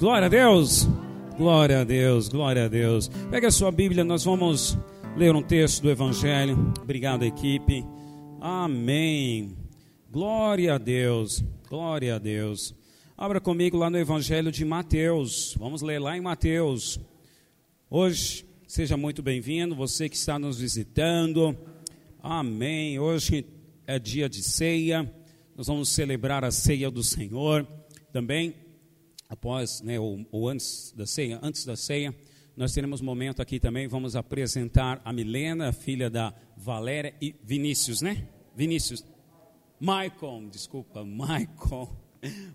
glória a Deus, glória a Deus, glória a Deus. Pega a sua Bíblia, nós vamos ler um texto do Evangelho. Obrigado, equipe. Amém. Glória a Deus, glória a Deus. Abra comigo lá no Evangelho de Mateus. Vamos ler lá em Mateus. Hoje, seja muito bem-vindo, você que está nos visitando. Amém. Hoje é dia de ceia. Nós vamos celebrar a ceia do Senhor. Também após, né, ou, ou, antes da ceia, antes da ceia, nós teremos um momento aqui também, vamos apresentar a Milena, filha da Valéria e Vinícius, né? Vinícius. Maicon, desculpa, Maicon.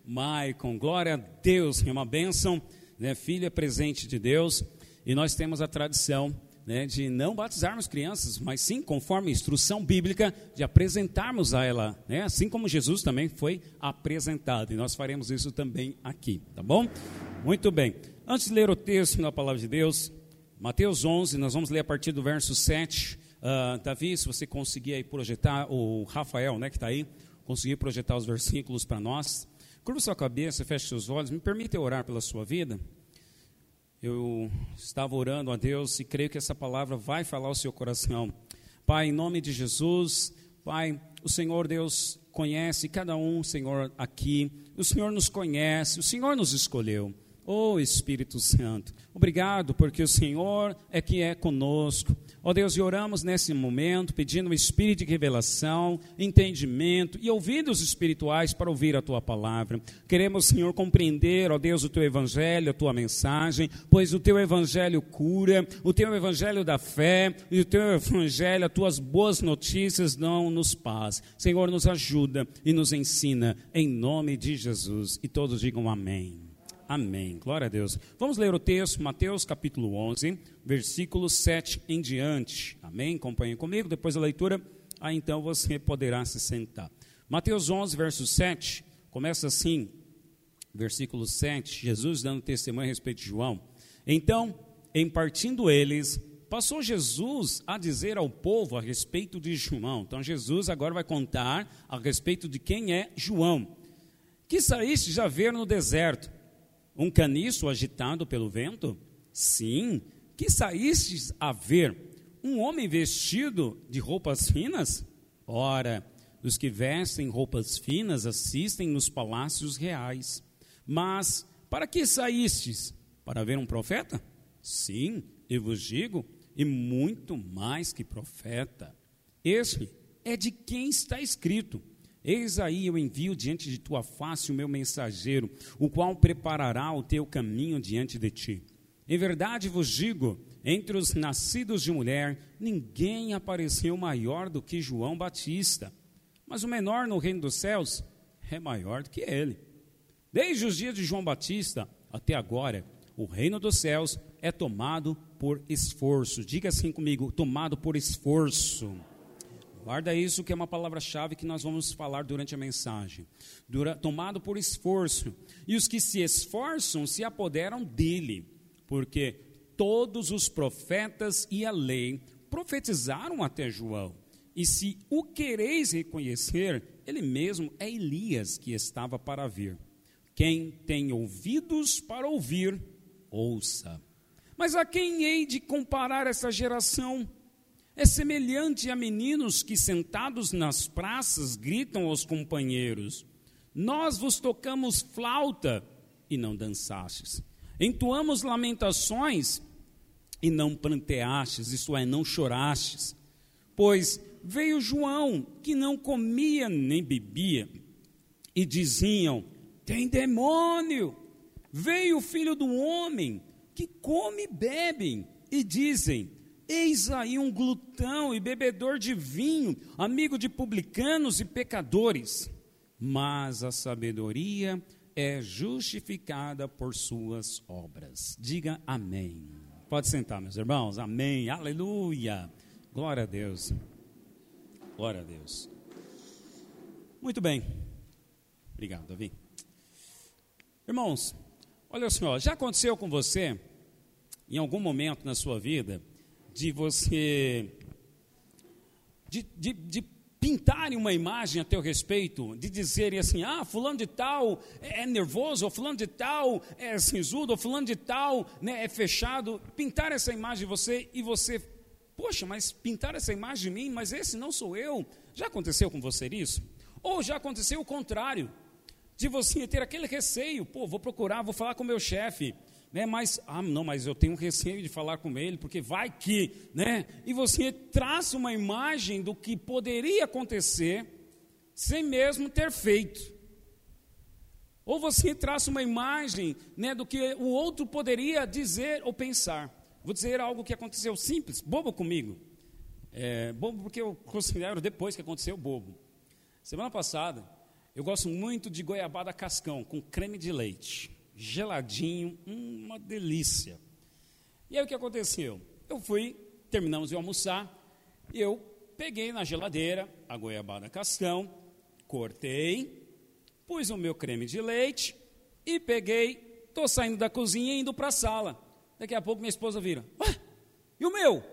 Maicon, glória a Deus, é uma bênção, né? filha presente de Deus, e nós temos a tradição né, de não batizarmos crianças, mas sim, conforme a instrução bíblica, de apresentarmos a ela, né, assim como Jesus também foi apresentado. E nós faremos isso também aqui, tá bom? Muito bem. Antes de ler o texto na palavra de Deus, Mateus 11, nós vamos ler a partir do verso 7. Uh, ah, Davi, se você conseguir aí projetar, o Rafael, né, que está aí, conseguir projetar os versículos para nós. Curva sua cabeça, feche seus olhos, me permita orar pela sua vida eu estava orando a Deus e creio que essa palavra vai falar ao seu coração. Pai, em nome de Jesus, Pai, o Senhor Deus conhece cada um, Senhor, aqui. O Senhor nos conhece, o Senhor nos escolheu. Oh Espírito Santo, obrigado porque o Senhor é que é conosco. Ó oh Deus, e oramos nesse momento pedindo o espírito de revelação, entendimento e ouvidos espirituais para ouvir a tua palavra. Queremos, Senhor, compreender, ó oh Deus, o teu evangelho, a tua mensagem, pois o teu evangelho cura, o teu evangelho da fé e o teu evangelho, as tuas boas notícias dão nos paz. Senhor, nos ajuda e nos ensina em nome de Jesus. E todos digam amém. Amém. Glória a Deus. Vamos ler o texto, Mateus capítulo 11, versículo 7 em diante. Amém? Acompanhe comigo. Depois da leitura, aí então você poderá se sentar. Mateus 11, verso 7, começa assim, versículo 7, Jesus dando testemunho a respeito de João. Então, em partindo eles, passou Jesus a dizer ao povo a respeito de João. Então, Jesus agora vai contar a respeito de quem é João. Que saíste já ver no deserto um caniço agitado pelo vento? Sim. Que saístes a ver um homem vestido de roupas finas? Ora, os que vestem roupas finas assistem nos palácios reais. Mas para que saístes? Para ver um profeta? Sim, eu vos digo, e muito mais que profeta. Este é de quem está escrito Eis aí eu envio diante de tua face o meu mensageiro, o qual preparará o teu caminho diante de ti. Em verdade vos digo: entre os nascidos de mulher, ninguém apareceu maior do que João Batista, mas o menor no reino dos céus é maior do que ele. Desde os dias de João Batista até agora, o reino dos céus é tomado por esforço. Diga assim comigo: tomado por esforço. Guarda isso que é uma palavra-chave que nós vamos falar durante a mensagem. Dura, tomado por esforço. E os que se esforçam se apoderam dele, porque todos os profetas e a lei profetizaram até João. E se o quereis reconhecer, ele mesmo é Elias que estava para vir. Quem tem ouvidos para ouvir, ouça. Mas a quem hei de comparar essa geração? É semelhante a meninos que, sentados nas praças, gritam aos companheiros: Nós vos tocamos flauta e não dançastes, entoamos lamentações e não pranteastes, isto é, não chorastes. Pois veio João, que não comia nem bebia, e diziam: Tem demônio. Veio o filho do homem, que come e bebe, e dizem: Eis aí um glutão e bebedor de vinho, amigo de publicanos e pecadores. Mas a sabedoria é justificada por suas obras. Diga amém. Pode sentar, meus irmãos. Amém. Aleluia. Glória a Deus. Glória a Deus. Muito bem. Obrigado, Davi. Irmãos, olha só, já aconteceu com você, em algum momento na sua vida, de você de, de, de pintarem uma imagem a teu respeito, de dizerem assim: ah, fulano de tal é nervoso, ou fulano de tal é cinzudo, ou fulano de tal né, é fechado. Pintar essa imagem de você e você, poxa, mas pintar essa imagem de mim, mas esse não sou eu. Já aconteceu com você isso? Ou já aconteceu o contrário, de você ter aquele receio, pô, vou procurar, vou falar com o meu chefe né? Mas, ah, não, mas eu tenho receio de falar com ele, porque vai que, né? E você traça uma imagem do que poderia acontecer sem mesmo ter feito. Ou você traça uma imagem né, do que o outro poderia dizer ou pensar. Vou dizer algo que aconteceu simples, bobo comigo. É, bobo porque eu considero depois que aconteceu bobo. Semana passada, eu gosto muito de goiabada cascão com creme de leite geladinho, uma delícia. E aí o que aconteceu? Eu fui, terminamos de almoçar, eu peguei na geladeira a goiabada cascão, cortei, pus o meu creme de leite e peguei, estou saindo da cozinha e indo para a sala. Daqui a pouco minha esposa vira, Ué, e o meu?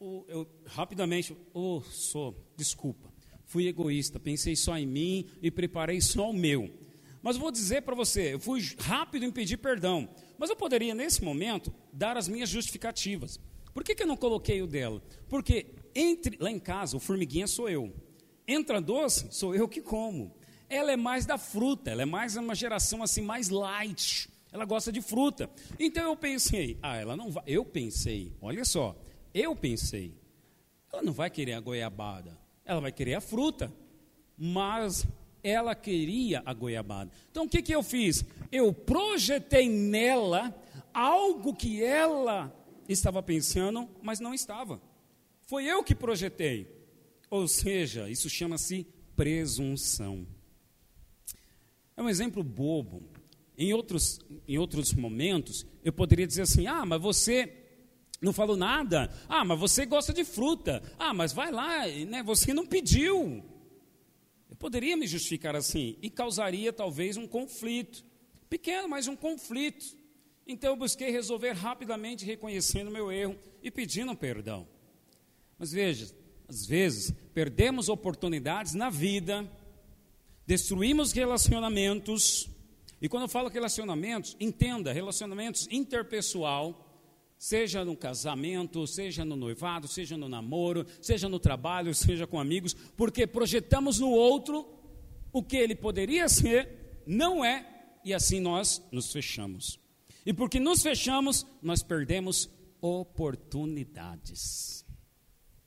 O, eu rapidamente, oh, sou, desculpa, fui egoísta, pensei só em mim e preparei só o meu. Mas vou dizer para você, eu fui rápido em pedir perdão. Mas eu poderia, nesse momento, dar as minhas justificativas. Por que, que eu não coloquei o dela? Porque entre lá em casa, o formiguinha sou eu. Entra doce, sou eu que como. Ela é mais da fruta, ela é mais uma geração assim mais light. Ela gosta de fruta. Então eu pensei, ah, ela não vai. Eu pensei, olha só, eu pensei, ela não vai querer a goiabada, ela vai querer a fruta. Mas ela queria a goiabada. Então o que, que eu fiz? Eu projetei nela algo que ela estava pensando, mas não estava. Foi eu que projetei. Ou seja, isso chama-se presunção. É um exemplo bobo. Em outros, em outros momentos, eu poderia dizer assim: ah, mas você não falou nada. Ah, mas você gosta de fruta. Ah, mas vai lá, né, você não pediu. Eu poderia me justificar assim e causaria talvez um conflito. Pequeno, mas um conflito. Então eu busquei resolver rapidamente, reconhecendo meu erro e pedindo perdão. Mas veja, às vezes perdemos oportunidades na vida, destruímos relacionamentos, e quando eu falo relacionamentos, entenda, relacionamentos interpessoal, seja no casamento, seja no noivado, seja no namoro, seja no trabalho, seja com amigos, porque projetamos no outro o que ele poderia ser, não é, e assim nós nos fechamos. E porque nos fechamos, nós perdemos oportunidades.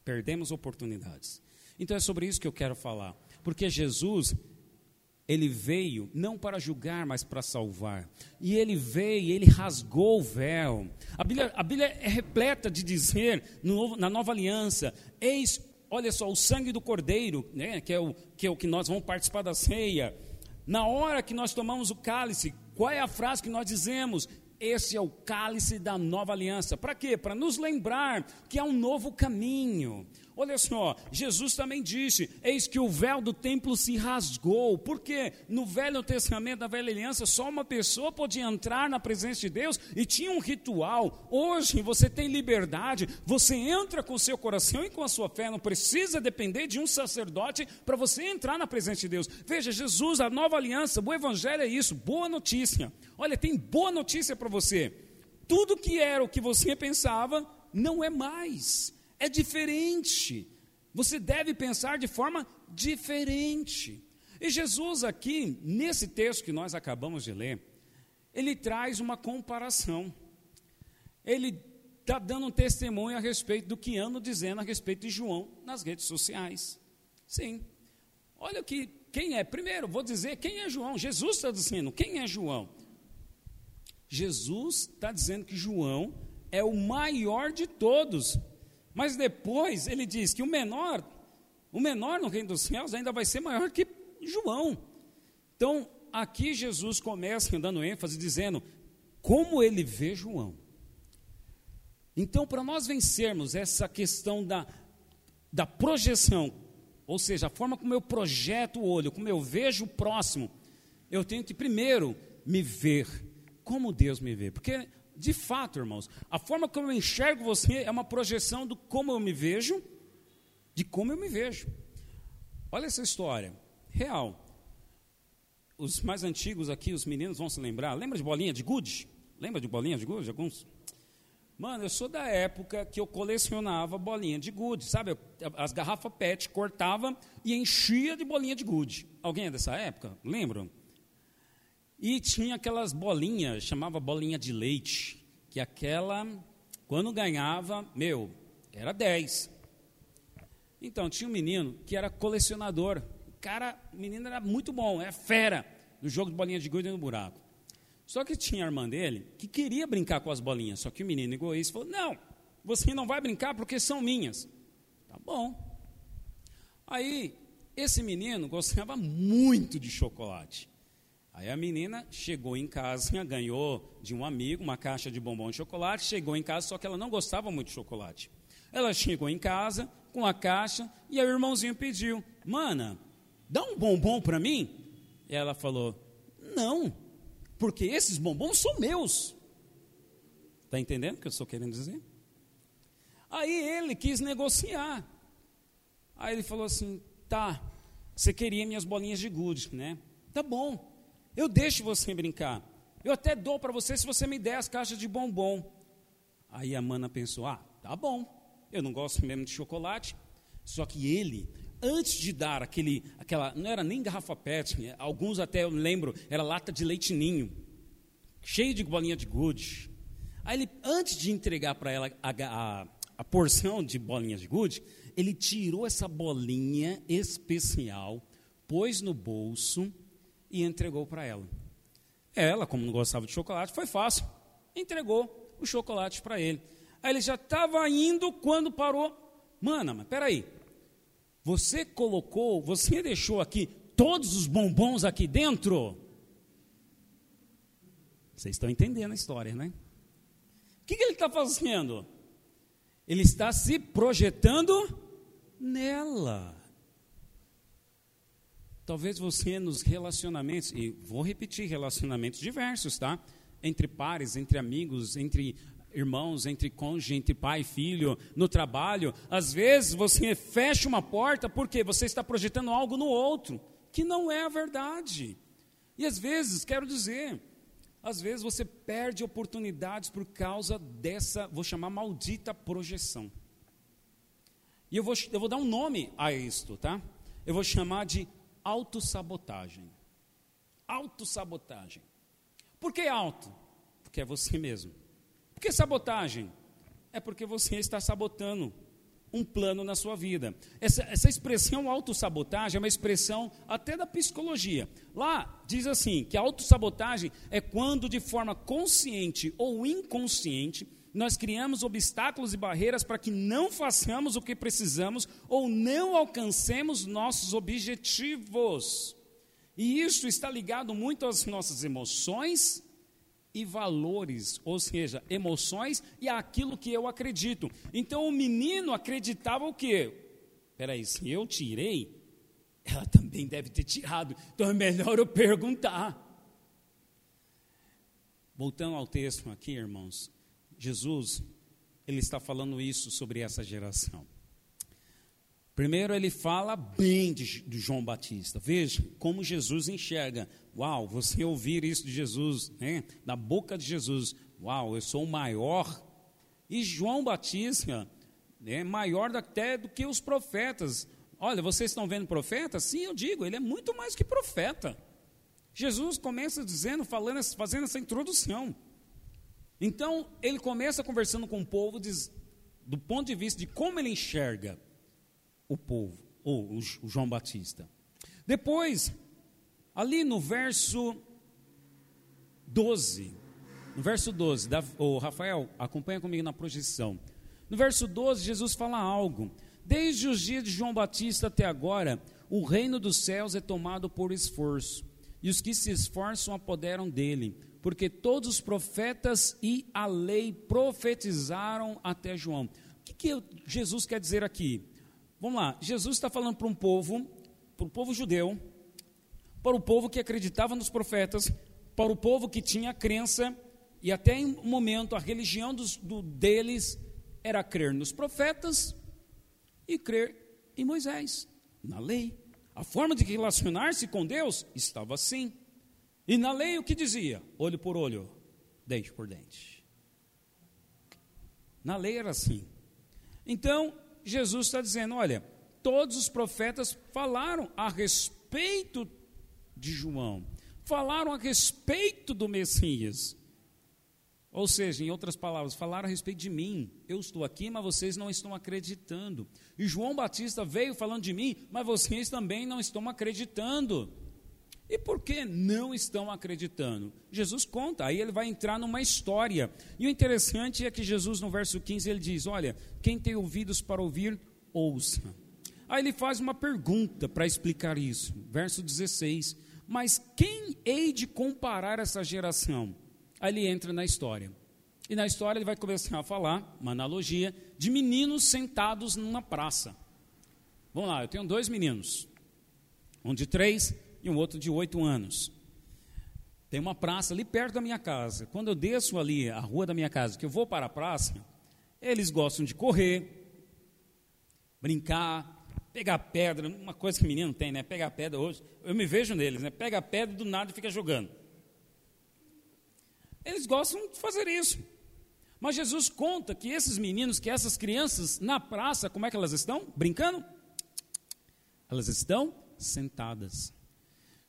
Perdemos oportunidades. Então é sobre isso que eu quero falar, porque Jesus ele veio não para julgar, mas para salvar. E ele veio, ele rasgou o véu. A Bíblia, a Bíblia é repleta de dizer, no, na nova aliança, eis, olha só, o sangue do cordeiro, né, que, é o, que é o que nós vamos participar da ceia. Na hora que nós tomamos o cálice, qual é a frase que nós dizemos? Esse é o cálice da nova aliança. Para quê? Para nos lembrar que há um novo caminho. Olha só, Jesus também disse: Eis que o véu do templo se rasgou. Porque no Velho Testamento, da Velha Aliança, só uma pessoa podia entrar na presença de Deus e tinha um ritual. Hoje você tem liberdade, você entra com o seu coração e com a sua fé, não precisa depender de um sacerdote para você entrar na presença de Deus. Veja, Jesus, a nova aliança, o Evangelho é isso, boa notícia. Olha, tem boa notícia para você. Tudo que era o que você pensava, não é mais é diferente. Você deve pensar de forma diferente. E Jesus, aqui, nesse texto que nós acabamos de ler, ele traz uma comparação. Ele está dando um testemunho a respeito do que ando dizendo a respeito de João nas redes sociais. Sim. Olha que quem é. Primeiro, vou dizer quem é João. Jesus está dizendo quem é João. Jesus está dizendo que João é o maior de todos. Mas depois ele diz que o menor, o menor no reino dos céus ainda vai ser maior que João. Então, aqui Jesus começa dando ênfase dizendo como ele vê João. Então, para nós vencermos essa questão da, da projeção, ou seja, a forma como eu projeto o olho, como eu vejo o próximo, eu tenho que primeiro me ver como Deus me vê. Porque de fato, irmãos, a forma como eu enxergo você é uma projeção do como eu me vejo de como eu me vejo. Olha essa história, real. Os mais antigos aqui, os meninos vão se lembrar. Lembra de bolinha de gude? Lembra de bolinha de gude? Alguns? Mano, eu sou da época que eu colecionava bolinha de gude, sabe? As garrafas PET cortava e enchia de bolinha de gude. Alguém é dessa época? Lembram? E tinha aquelas bolinhas, chamava bolinha de leite, que aquela, quando ganhava, meu, era 10. Então, tinha um menino que era colecionador. O cara, o menino era muito bom, é fera no jogo de bolinha de gude no buraco. Só que tinha a irmã dele que queria brincar com as bolinhas, só que o menino egoísta falou: Não, você não vai brincar porque são minhas. Tá bom. Aí, esse menino gostava muito de chocolate. Aí a menina chegou em casa, ganhou de um amigo uma caixa de bombom de chocolate, chegou em casa, só que ela não gostava muito de chocolate. Ela chegou em casa com a caixa e o irmãozinho pediu: Mana, dá um bombom para mim? E ela falou: Não porque esses bombons são meus. Está entendendo o que eu estou querendo dizer? Aí ele quis negociar. Aí ele falou assim: tá, você queria minhas bolinhas de gude, né? Tá bom, eu deixo você brincar. Eu até dou para você se você me der as caixas de bombom. Aí a mana pensou: ah, tá bom, eu não gosto mesmo de chocolate. Só que ele antes de dar aquele, aquela, não era nem garrafa PET, né? alguns até eu lembro, era lata de leite ninho, cheio de bolinha de gude. Aí ele, antes de entregar para ela a, a, a, porção de bolinhas de gude, ele tirou essa bolinha especial, pôs no bolso e entregou para ela. Ela, como não gostava de chocolate, foi fácil, entregou o chocolate para ele. Aí ele já estava indo quando parou. Mana, mas peraí, você colocou, você deixou aqui todos os bombons aqui dentro? Vocês estão entendendo a história, né? O que, que ele está fazendo? Ele está se projetando nela. Talvez você nos relacionamentos, e vou repetir, relacionamentos diversos, tá? Entre pares, entre amigos, entre irmãos, entre cônjuge, entre pai e filho, no trabalho. Às vezes você fecha uma porta porque você está projetando algo no outro, que não é a verdade. E às vezes, quero dizer, às vezes você perde oportunidades por causa dessa, vou chamar maldita projeção. E eu vou, eu vou dar um nome a isto, tá? Eu vou chamar de autossabotagem. Autossabotagem. Por que auto? Porque é você mesmo. Por que sabotagem? É porque você está sabotando um plano na sua vida. Essa, essa expressão autossabotagem é uma expressão até da psicologia. Lá diz assim: que a autossabotagem é quando, de forma consciente ou inconsciente, nós criamos obstáculos e barreiras para que não façamos o que precisamos ou não alcancemos nossos objetivos. E isso está ligado muito às nossas emoções e valores, ou seja, emoções e aquilo que eu acredito. Então o menino acreditava o quê? Peraí, se eu tirei, ela também deve ter tirado. Então é melhor eu perguntar. Voltando ao texto aqui, irmãos, Jesus, ele está falando isso sobre essa geração. Primeiro, ele fala bem de, de, João Batista. Veja como Jesus enxerga. Uau, você ouvir isso de Jesus, né? da boca de Jesus. Uau, eu sou o maior. E João Batista é maior até do que os profetas. Olha, vocês estão vendo profeta? Sim, eu digo, ele é muito mais que profeta. Jesus começa dizendo, falando, fazendo essa introdução. Então, ele começa conversando com o povo diz, do ponto de vista de como ele enxerga o povo, ou o João Batista. Depois, ali no verso 12, no verso 12, da, oh, Rafael, acompanha comigo na projeção. No verso 12, Jesus fala algo. Desde os dias de João Batista até agora, o reino dos céus é tomado por esforço, e os que se esforçam apoderam dele, porque todos os profetas e a lei profetizaram até João. O que, que Jesus quer dizer aqui? Vamos lá, Jesus está falando para um povo, para o povo judeu, para o povo que acreditava nos profetas, para o povo que tinha crença, e até em um momento a religião dos, do, deles era crer nos profetas e crer em Moisés, na lei. A forma de relacionar-se com Deus estava assim. E na lei o que dizia? Olho por olho, dente por dente. Na lei era assim. Então, Jesus está dizendo: olha, todos os profetas falaram a respeito de João, falaram a respeito do Messias. Ou seja, em outras palavras, falaram a respeito de mim. Eu estou aqui, mas vocês não estão acreditando. E João Batista veio falando de mim, mas vocês também não estão acreditando. E por que não estão acreditando? Jesus conta, aí ele vai entrar numa história. E o interessante é que Jesus, no verso 15, ele diz: Olha, quem tem ouvidos para ouvir, ouça. Aí ele faz uma pergunta para explicar isso. Verso 16: Mas quem hei de comparar essa geração? Aí ele entra na história. E na história ele vai começar a falar, uma analogia, de meninos sentados numa praça. Vamos lá, eu tenho dois meninos, um de três e um outro de oito anos. Tem uma praça ali perto da minha casa. Quando eu desço ali a rua da minha casa, que eu vou para a praça, eles gostam de correr, brincar, pegar pedra, uma coisa que menino tem, né? Pegar pedra hoje. Eu me vejo neles, né? Pega pedra do nada e fica jogando. Eles gostam de fazer isso. Mas Jesus conta que esses meninos, que essas crianças na praça, como é que elas estão? Brincando? Elas estão sentadas.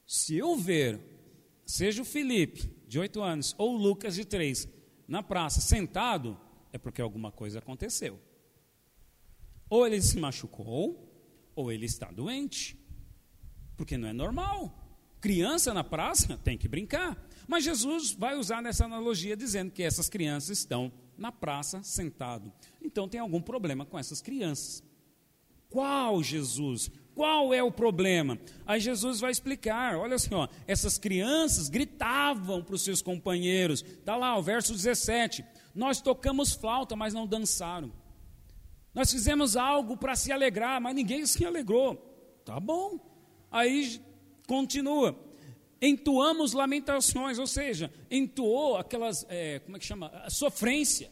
Se eu ver, seja o Felipe, de oito anos, ou o Lucas, de três, na praça, sentado, é porque alguma coisa aconteceu. Ou ele se machucou, ou ele está doente. Porque não é normal. Criança na praça tem que brincar. Mas Jesus vai usar nessa analogia dizendo que essas crianças estão na praça sentado. Então tem algum problema com essas crianças. Qual Jesus? Qual é o problema? Aí Jesus vai explicar: olha assim, ó, essas crianças gritavam para os seus companheiros. Está lá o verso 17: Nós tocamos flauta, mas não dançaram. Nós fizemos algo para se alegrar, mas ninguém se alegrou. Tá bom. Aí continua. Entoamos lamentações, ou seja, entoou aquelas, é, como é que chama? A sofrência.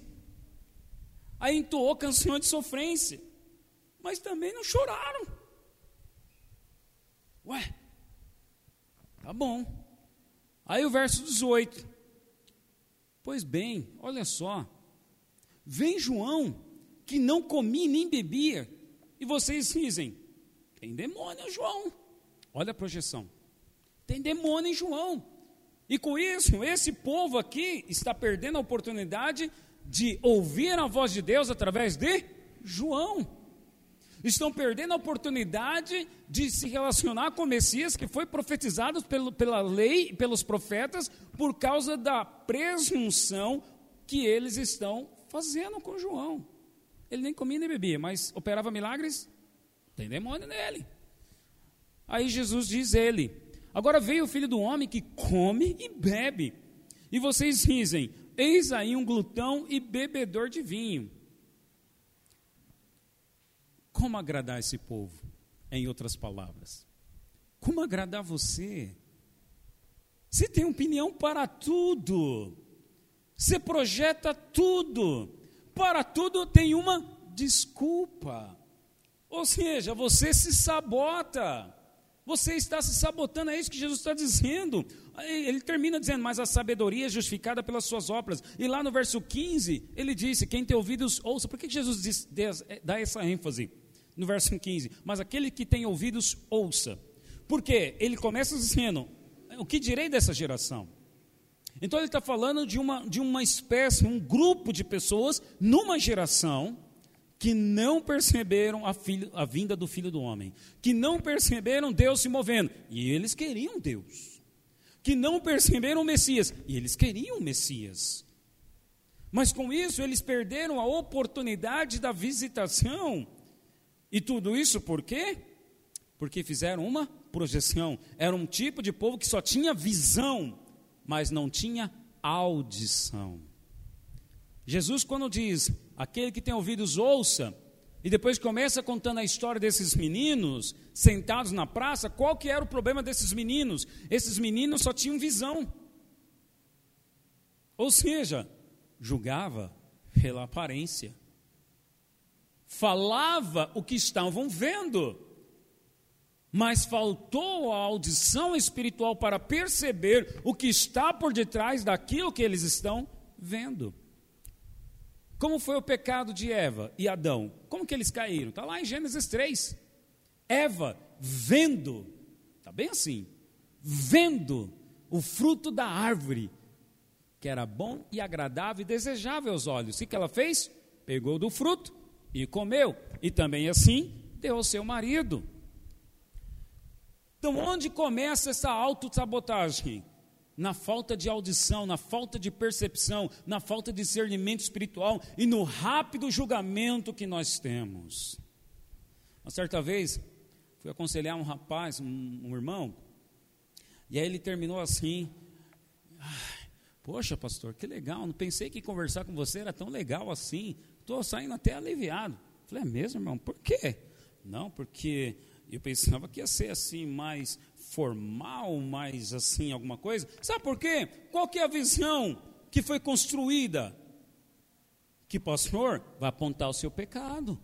Aí entoou canções de sofrência, mas também não choraram. Ué, tá bom. Aí o verso 18. Pois bem, olha só. Vem João, que não comia nem bebia, e vocês dizem: tem demônio, João. Olha a projeção. Tem demônio em João. E com isso, esse povo aqui está perdendo a oportunidade de ouvir a voz de Deus através de João estão perdendo a oportunidade de se relacionar com o Messias que foi profetizado pelo, pela lei e pelos profetas por causa da presunção que eles estão fazendo com João. Ele nem comia nem bebia, mas operava milagres? Tem demônio nele. Aí Jesus diz ele: Agora veio o filho do homem que come e bebe. E vocês dizem: Eis aí um glutão e bebedor de vinho como agradar esse povo? Em outras palavras, como agradar você? Você tem opinião para tudo, você projeta tudo, para tudo tem uma desculpa. Ou seja, você se sabota. Você está se sabotando, é isso que Jesus está dizendo. Ele termina dizendo, mas a sabedoria é justificada pelas suas obras. E lá no verso 15, ele disse: Quem tem ouvidos, ouça. Por que Jesus diz, dá essa ênfase? No verso 15: Mas aquele que tem ouvidos, ouça. Porque ele começa dizendo: O que direi dessa geração? Então ele está falando de uma, de uma espécie, um grupo de pessoas numa geração que não perceberam a, filho, a vinda do Filho do Homem, que não perceberam Deus se movendo, e eles queriam Deus, que não perceberam o Messias, e eles queriam o Messias. Mas com isso eles perderam a oportunidade da visitação e tudo isso por quê? Porque fizeram uma projeção. Era um tipo de povo que só tinha visão, mas não tinha audição. Jesus, quando diz, aquele que tem ouvidos, ouça, e depois começa contando a história desses meninos sentados na praça, qual que era o problema desses meninos? Esses meninos só tinham visão. Ou seja, julgava pela aparência. Falava o que estavam vendo, mas faltou a audição espiritual para perceber o que está por detrás daquilo que eles estão vendo. Como foi o pecado de Eva e Adão? Como que eles caíram? Está lá em Gênesis 3. Eva vendo, está bem assim, vendo o fruto da árvore, que era bom e agradável e desejável aos olhos. O que ela fez? Pegou do fruto e comeu. E também assim deu ao seu marido. Então, onde começa essa autossabotagem? Na falta de audição, na falta de percepção, na falta de discernimento espiritual e no rápido julgamento que nós temos. Uma certa vez, fui aconselhar um rapaz, um, um irmão, e aí ele terminou assim: Poxa, pastor, que legal, não pensei que conversar com você era tão legal assim, estou saindo até aliviado. Falei, é mesmo, irmão? Por quê? Não, porque eu pensava que ia ser assim, mais formal, mais assim, alguma coisa. Sabe por quê? Qual que é a visão que foi construída? Que pastor vai apontar o seu pecado.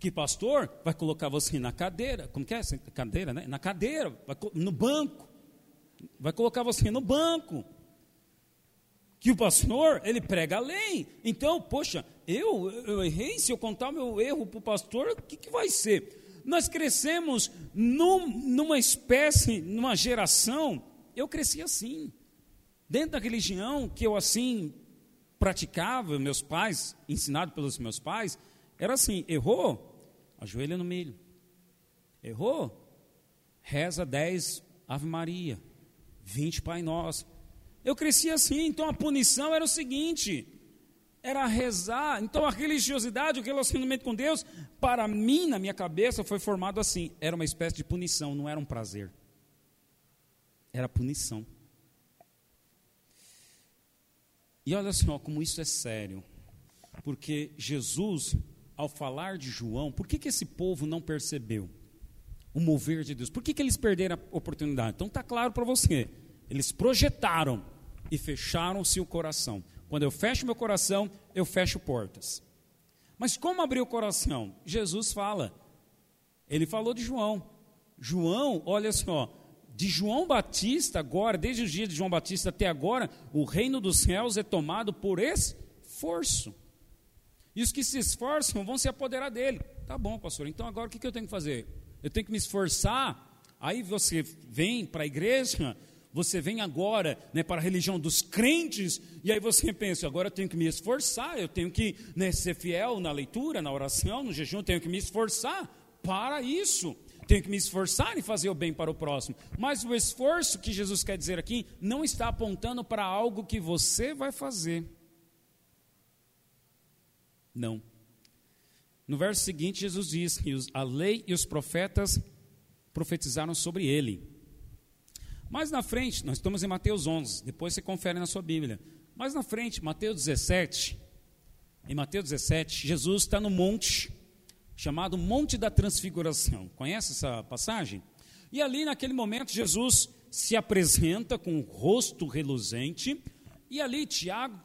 Que pastor vai colocar você na cadeira. Como que é? Cadeira, né? Na cadeira, no banco. Vai colocar você no banco que o pastor, ele prega a lei. Então, poxa, eu, eu errei, se eu contar meu erro para o pastor, o que, que vai ser? Nós crescemos num, numa espécie, numa geração, eu cresci assim. Dentro da religião que eu assim praticava, meus pais, ensinado pelos meus pais, era assim: errou, ajoelha no milho. Errou, reza 10 Ave Maria, 20 Pai Nosso. Eu cresci assim, então a punição era o seguinte: era rezar. Então a religiosidade, o relacionamento com Deus, para mim, na minha cabeça, foi formado assim: era uma espécie de punição, não era um prazer. Era punição. E olha só como isso é sério. Porque Jesus, ao falar de João, por que, que esse povo não percebeu o mover de Deus? Por que, que eles perderam a oportunidade? Então está claro para você. Eles projetaram e fecharam-se o coração. Quando eu fecho meu coração, eu fecho portas. Mas como abrir o coração? Jesus fala. Ele falou de João. João, olha só, de João Batista agora, desde os dias de João Batista até agora, o reino dos céus é tomado por esforço. E os que se esforçam vão se apoderar dele. Tá bom, pastor, então agora o que eu tenho que fazer? Eu tenho que me esforçar. Aí você vem para a igreja, você vem agora né, para a religião dos crentes, e aí você pensa, agora eu tenho que me esforçar, eu tenho que né, ser fiel na leitura, na oração, no jejum, tenho que me esforçar para isso. Tenho que me esforçar em fazer o bem para o próximo. Mas o esforço que Jesus quer dizer aqui não está apontando para algo que você vai fazer. Não. No verso seguinte, Jesus diz que a lei e os profetas profetizaram sobre ele. Mais na frente, nós estamos em Mateus 11, depois você confere na sua Bíblia. Mais na frente, Mateus 17, em Mateus 17, Jesus está no monte, chamado Monte da Transfiguração. Conhece essa passagem? E ali, naquele momento, Jesus se apresenta com o rosto reluzente, e ali Tiago,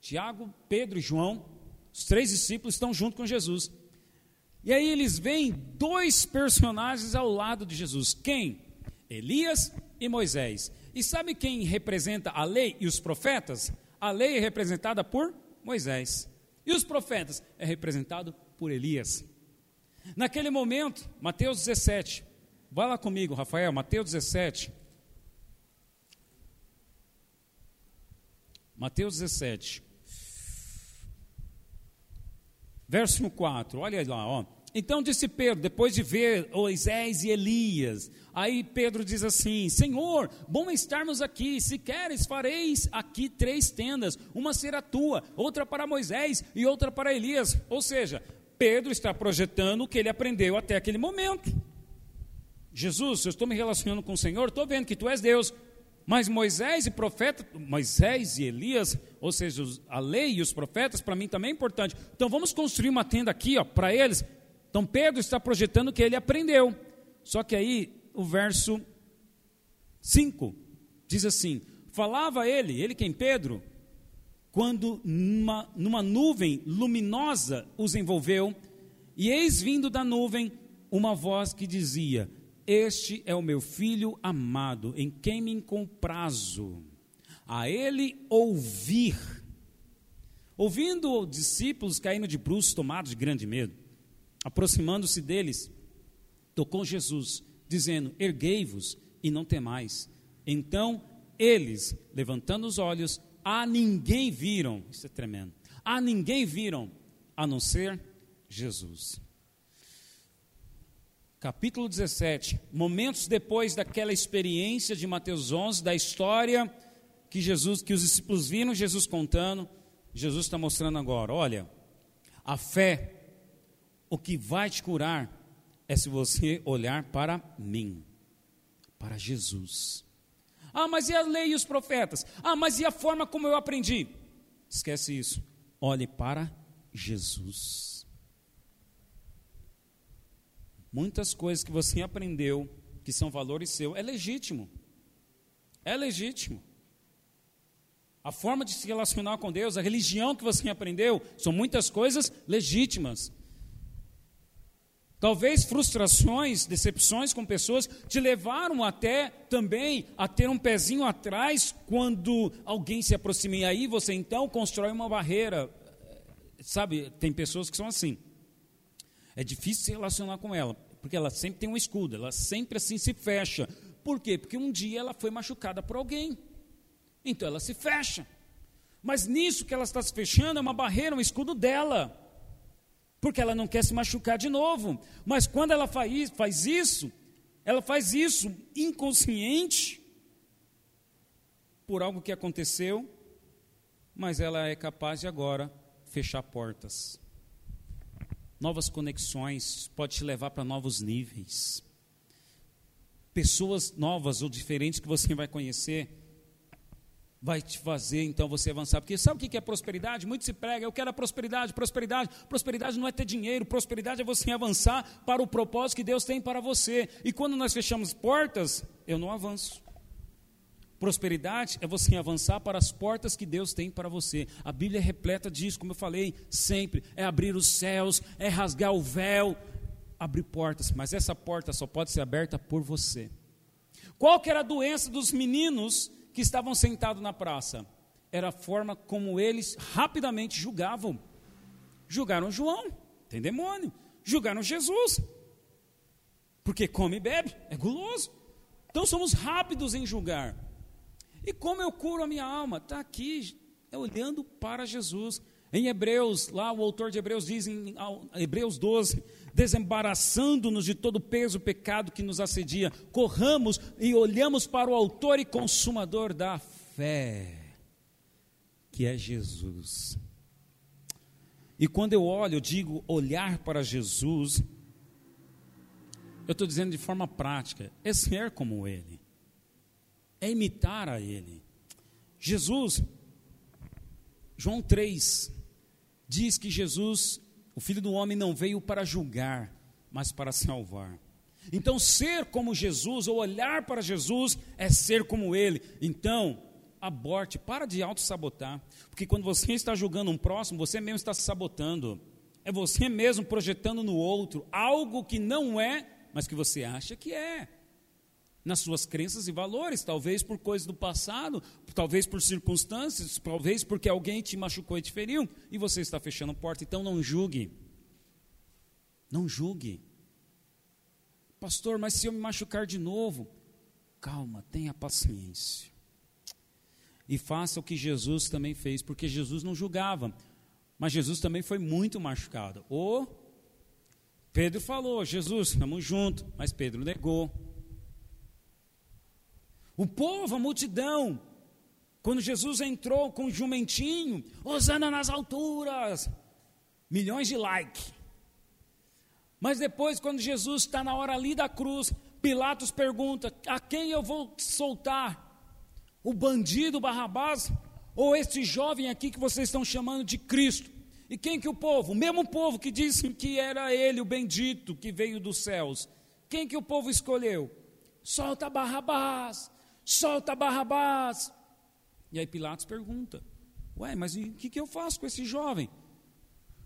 Tiago, Pedro e João, os três discípulos estão junto com Jesus. E aí eles veem dois personagens ao lado de Jesus. Quem? Elias e Moisés. E sabe quem representa a lei e os profetas? A lei é representada por Moisés. E os profetas é representado por Elias. Naquele momento, Mateus 17. Vai lá comigo, Rafael, Mateus 17. Mateus 17. Verso 4. Olha lá, ó. Então disse Pedro, depois de ver Moisés e Elias, aí Pedro diz assim: Senhor, bom estarmos aqui. Se queres, fareis aqui três tendas: uma será tua, outra para Moisés e outra para Elias. Ou seja, Pedro está projetando o que ele aprendeu até aquele momento. Jesus, eu estou me relacionando com o Senhor, estou vendo que tu és Deus, mas Moisés e profeta, Moisés e Elias, ou seja, a lei e os profetas, para mim também é importante. Então vamos construir uma tenda aqui, ó, para eles, então Pedro está projetando que ele aprendeu. Só que aí o verso 5 diz assim: Falava ele, ele quem Pedro, quando numa, numa nuvem luminosa os envolveu, e eis vindo da nuvem uma voz que dizia: Este é o meu filho amado, em quem me comprazo. A ele ouvir. Ouvindo os discípulos caindo de bruços, tomados de grande medo, aproximando-se deles, tocou Jesus, dizendo: Erguei-vos e não temais. Então eles, levantando os olhos, a ninguém viram, isso é tremendo, a ninguém viram, a não ser Jesus. Capítulo 17, momentos depois daquela experiência de Mateus 11, da história que Jesus, que os discípulos viram Jesus contando, Jesus está mostrando agora, olha, a fé, o que vai te curar é se você olhar para mim, para Jesus. Ah, mas e a lei e os profetas? Ah, mas e a forma como eu aprendi? Esquece isso. Olhe para Jesus. Muitas coisas que você aprendeu, que são valores seus, é legítimo. É legítimo. A forma de se relacionar com Deus, a religião que você aprendeu, são muitas coisas legítimas. Talvez frustrações, decepções com pessoas te levaram até também a ter um pezinho atrás quando alguém se aproxima. E aí você então constrói uma barreira. Sabe, tem pessoas que são assim. É difícil se relacionar com ela, porque ela sempre tem um escudo, ela sempre assim se fecha. Por quê? Porque um dia ela foi machucada por alguém. Então ela se fecha. Mas nisso que ela está se fechando é uma barreira, um escudo dela porque ela não quer se machucar de novo. Mas quando ela faz, isso, ela faz isso inconsciente por algo que aconteceu, mas ela é capaz de agora fechar portas. Novas conexões pode te levar para novos níveis. Pessoas novas ou diferentes que você vai conhecer vai te fazer então você avançar. Porque sabe o que é prosperidade? Muito se prega, eu quero a prosperidade, prosperidade. Prosperidade não é ter dinheiro, prosperidade é você avançar para o propósito que Deus tem para você. E quando nós fechamos portas, eu não avanço. Prosperidade é você avançar para as portas que Deus tem para você. A Bíblia é repleta disso, como eu falei sempre: é abrir os céus, é rasgar o véu, abrir portas. Mas essa porta só pode ser aberta por você. Qual que era a doença dos meninos que estavam sentados na praça. Era a forma como eles rapidamente julgavam. Julgaram João, tem demônio. Julgaram Jesus, porque come e bebe, é guloso. Então somos rápidos em julgar. E como eu curo a minha alma? Está aqui, é olhando para Jesus. Em Hebreus, lá o autor de Hebreus diz em Hebreus 12: desembaraçando-nos de todo o peso, pecado que nos assedia, corramos e olhamos para o Autor e Consumador da fé, que é Jesus. E quando eu olho, eu digo olhar para Jesus, eu estou dizendo de forma prática, é ser como Ele, é imitar a Ele. Jesus, João 3, diz que Jesus o filho do homem não veio para julgar, mas para salvar. Então, ser como Jesus, ou olhar para Jesus, é ser como Ele. Então, aborte, para de auto-sabotar. Porque quando você está julgando um próximo, você mesmo está se sabotando. É você mesmo projetando no outro algo que não é, mas que você acha que é nas suas crenças e valores, talvez por coisas do passado, talvez por circunstâncias, talvez porque alguém te machucou e te feriu, e você está fechando a porta. Então não julgue. Não julgue. Pastor, mas se eu me machucar de novo, calma, tenha paciência. E faça o que Jesus também fez, porque Jesus não julgava, mas Jesus também foi muito machucado. Ou Pedro falou: Jesus, estamos juntos, mas Pedro negou. O povo, a multidão, quando Jesus entrou com o jumentinho, Osana nas alturas, milhões de like. Mas depois, quando Jesus está na hora ali da cruz, Pilatos pergunta: a quem eu vou soltar? O bandido Barrabás ou este jovem aqui que vocês estão chamando de Cristo? E quem que o povo? O mesmo povo que disse que era ele o bendito que veio dos céus. Quem que o povo escolheu? Solta Barrabás solta Barrabás. E aí Pilatos pergunta: Ué, mas o que, que eu faço com esse jovem?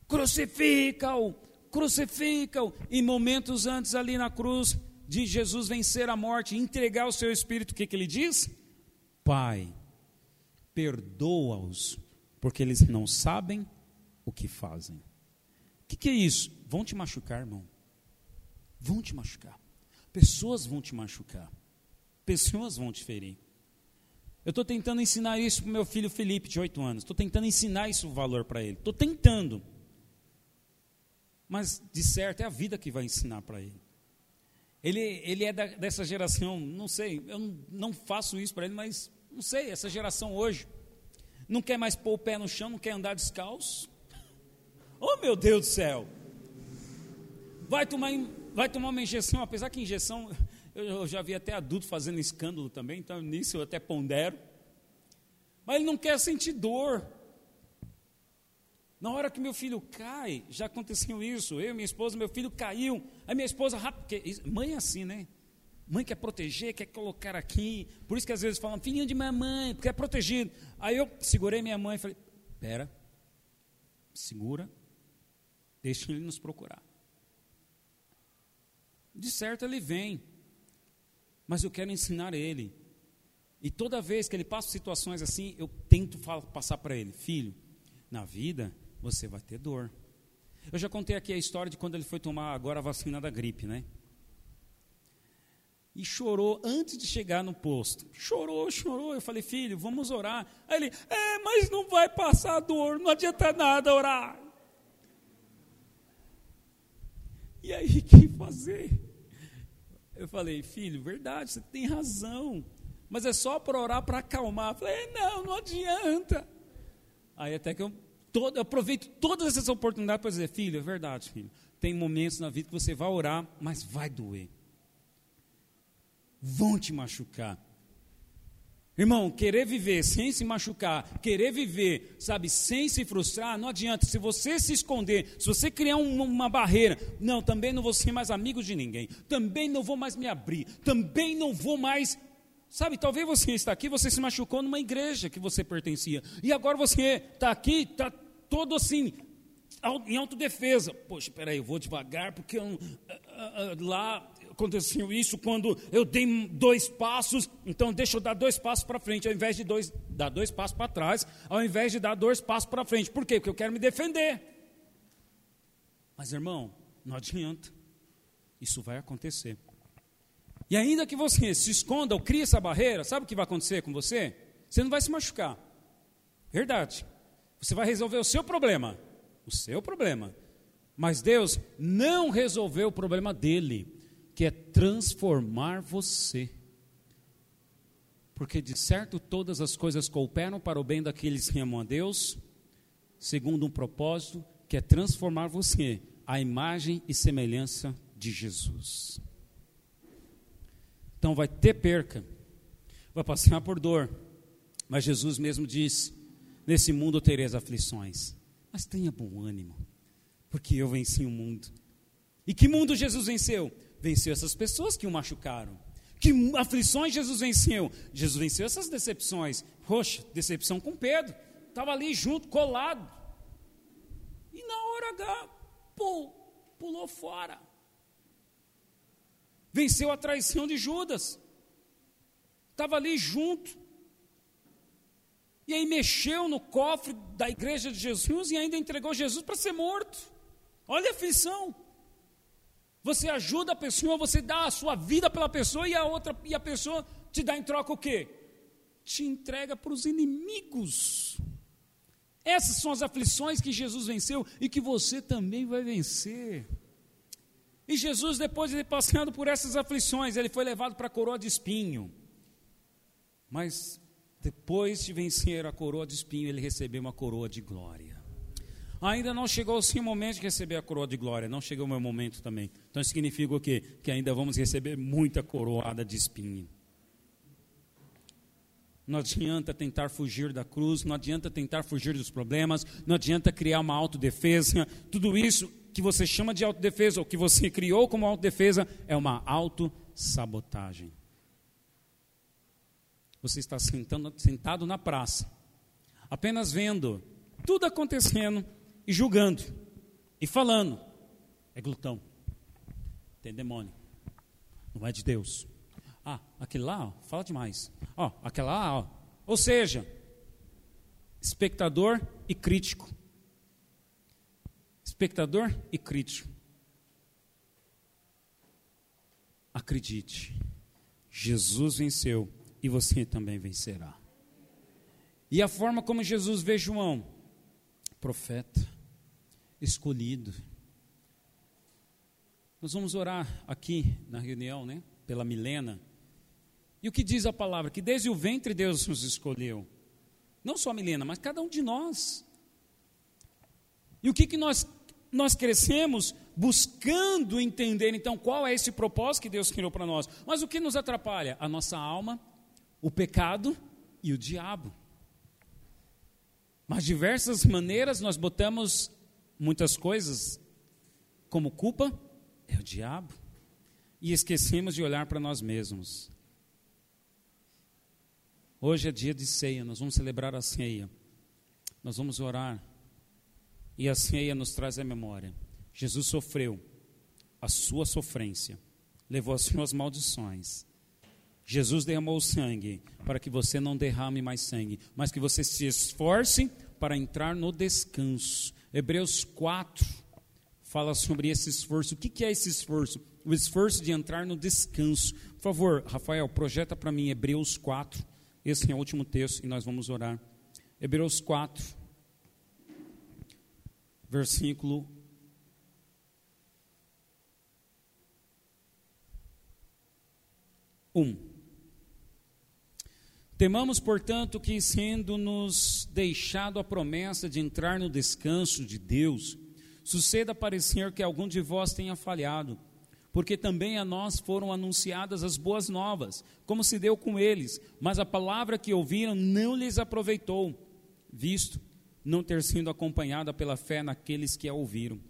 Crucifica-o, crucifica-o. Em momentos antes ali na cruz, de Jesus vencer a morte, entregar o seu espírito, o que, que ele diz? Pai, perdoa-os, porque eles não sabem o que fazem. O que, que é isso? Vão te machucar, irmão. Vão te machucar. Pessoas vão te machucar. Pessoas vão te ferir. Eu estou tentando ensinar isso para meu filho Felipe, de 8 anos. Estou tentando ensinar isso o valor para ele. Estou tentando. Mas, de certo, é a vida que vai ensinar para ele. Ele, ele é da, dessa geração, não sei, eu não, não faço isso para ele, mas não sei, essa geração hoje não quer mais pôr o pé no chão, não quer andar descalço. Oh meu Deus do céu! Vai tomar, vai tomar uma injeção, apesar que injeção, eu, já vi até adulto fazendo escândalo também, então nisso eu até pondero. Mas ele não quer sentir dor. Na hora que meu filho cai, já aconteceu isso. Eu, minha esposa, meu filho caiu. Aí minha esposa, rápido, mãe é assim, né? Mãe quer proteger, quer colocar aqui. Por isso que às vezes falam, filhinho de mamãe, porque é protegido. Aí eu segurei minha mãe e falei, pera, segura, deixa ele nos procurar. De certo ele vem, mas eu quero ensinar ele. E toda vez que ele passa situações assim, eu tento passar para ele, filho, na vida você vai ter dor. Eu já contei aqui a história de quando ele foi tomar agora a vacina da gripe, né? E chorou antes de chegar no posto. Chorou, chorou. Eu falei, filho, vamos orar. Aí ele, é, mas não vai passar dor, não adianta nada orar. E aí, o que fazer? Eu falei, filho, verdade, você tem razão. Mas é só para orar para acalmar. Eu falei, não, não adianta. Aí até que eu todo, eu aproveito todas essas oportunidades para dizer, filho, é verdade, filho. Tem momentos na vida que você vai orar, mas vai doer. Vão te machucar. Irmão, querer viver sem se machucar, querer viver, sabe, sem se frustrar, não adianta. Se você se esconder, se você criar um, uma barreira, não, também não vou ser mais amigo de ninguém, também não vou mais me abrir, também não vou mais Sabe, talvez você está aqui, você se machucou numa igreja que você pertencia. E agora você está aqui, está todo assim, em autodefesa. Poxa, peraí, eu vou devagar, porque eu, ah, ah, ah, lá aconteceu isso quando eu dei dois passos, então deixa eu dar dois passos para frente, ao invés de dois, dar dois passos para trás, ao invés de dar dois passos para frente. Por quê? Porque eu quero me defender. Mas, irmão, não adianta. Isso vai acontecer. E ainda que você se esconda ou crie essa barreira, sabe o que vai acontecer com você? Você não vai se machucar. Verdade. Você vai resolver o seu problema. O seu problema. Mas Deus não resolveu o problema dele, que é transformar você. Porque de certo todas as coisas cooperam para o bem daqueles que amam a Deus, segundo um propósito que é transformar você à imagem e semelhança de Jesus. Então vai ter perca, vai passar por dor. Mas Jesus mesmo disse: Nesse mundo tereis aflições, mas tenha bom ânimo, porque eu venci o mundo. E que mundo Jesus venceu? Venceu essas pessoas que o machucaram. Que aflições Jesus venceu? Jesus venceu essas decepções. Poxa, decepção com Pedro. Estava ali junto, colado. E na hora H, pulou fora venceu a traição de Judas, estava ali junto, e aí mexeu no cofre da igreja de Jesus e ainda entregou Jesus para ser morto. Olha a aflição. Você ajuda a pessoa, você dá a sua vida pela pessoa e a outra e a pessoa te dá em troca o quê? Te entrega para os inimigos. Essas são as aflições que Jesus venceu e que você também vai vencer. E Jesus, depois de passando por essas aflições, ele foi levado para a coroa de espinho. Mas depois de vencer a coroa de espinho, ele recebeu uma coroa de glória. Ainda não chegou o momento de receber a coroa de glória, não chegou o meu momento também. Então significa o quê? Que ainda vamos receber muita coroada de espinho. Não adianta tentar fugir da cruz, não adianta tentar fugir dos problemas, não adianta criar uma autodefesa. Tudo isso que você chama de autodefesa, ou que você criou como autodefesa, é uma autossabotagem. Você está sentando, sentado na praça, apenas vendo tudo acontecendo e julgando e falando. É glutão. Tem demônio. Não é de Deus. Ah, aquele lá, ó, fala demais. Ó, aquele lá, ó. Ou seja, espectador e crítico. Espectador e crítico. Acredite, Jesus venceu e você também vencerá. E a forma como Jesus vê João, profeta, escolhido. Nós vamos orar aqui na reunião, né, pela Milena. E o que diz a palavra? Que desde o ventre Deus nos escolheu. Não só a Milena, mas cada um de nós. E o que, que nós, nós crescemos buscando entender, então, qual é esse propósito que Deus criou para nós. Mas o que nos atrapalha? A nossa alma, o pecado e o diabo. Mas diversas maneiras nós botamos muitas coisas como culpa, é o diabo. E esquecemos de olhar para nós mesmos. Hoje é dia de ceia, nós vamos celebrar a ceia. Nós vamos orar. E a ceia nos traz a memória. Jesus sofreu a sua sofrência, levou as suas maldições. Jesus derramou sangue para que você não derrame mais sangue, mas que você se esforce para entrar no descanso. Hebreus 4 fala sobre esse esforço. O que é esse esforço? O esforço de entrar no descanso. Por favor, Rafael, projeta para mim Hebreus 4 esse é o último texto e nós vamos orar. Hebreus 4, versículo 1. Temamos, portanto, que, sendo-nos deixado a promessa de entrar no descanso de Deus, suceda parecer que algum de vós tenha falhado porque também a nós foram anunciadas as boas novas, como se deu com eles, mas a palavra que ouviram não lhes aproveitou, visto não ter sido acompanhada pela fé naqueles que a ouviram.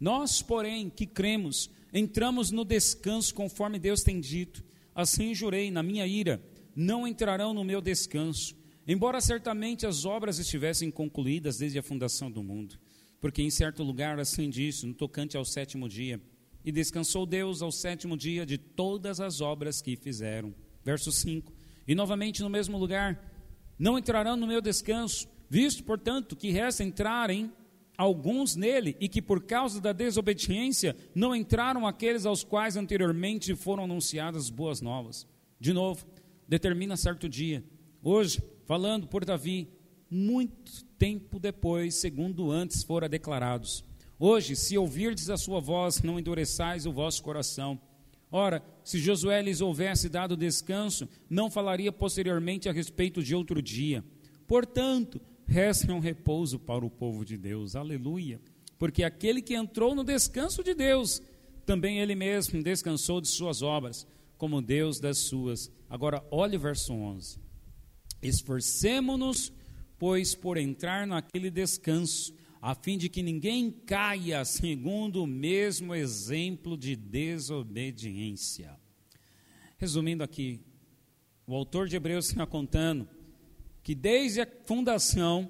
Nós, porém, que cremos, entramos no descanso conforme Deus tem dito. Assim jurei na minha ira: não entrarão no meu descanso, embora certamente as obras estivessem concluídas desde a fundação do mundo. Porque em certo lugar assim disse, no tocante ao sétimo dia, e descansou Deus ao sétimo dia de todas as obras que fizeram. Verso 5. E novamente no mesmo lugar: Não entrarão no meu descanso, visto, portanto, que resta entrarem alguns nele, e que por causa da desobediência não entraram aqueles aos quais anteriormente foram anunciadas boas novas. De novo, determina certo dia. Hoje, falando por Davi, muito tempo depois, segundo antes fora declarados. Hoje, se ouvirdes a sua voz, não endureçais o vosso coração. Ora, se Josué lhes houvesse dado descanso, não falaria posteriormente a respeito de outro dia. Portanto, resta um repouso para o povo de Deus. Aleluia. Porque aquele que entrou no descanso de Deus, também ele mesmo descansou de suas obras, como Deus das suas. Agora, olhe o verso 11. Esforcemo-nos, pois, por entrar naquele descanso a fim de que ninguém caia segundo o mesmo exemplo de desobediência. Resumindo aqui, o autor de Hebreus está contando que desde a fundação,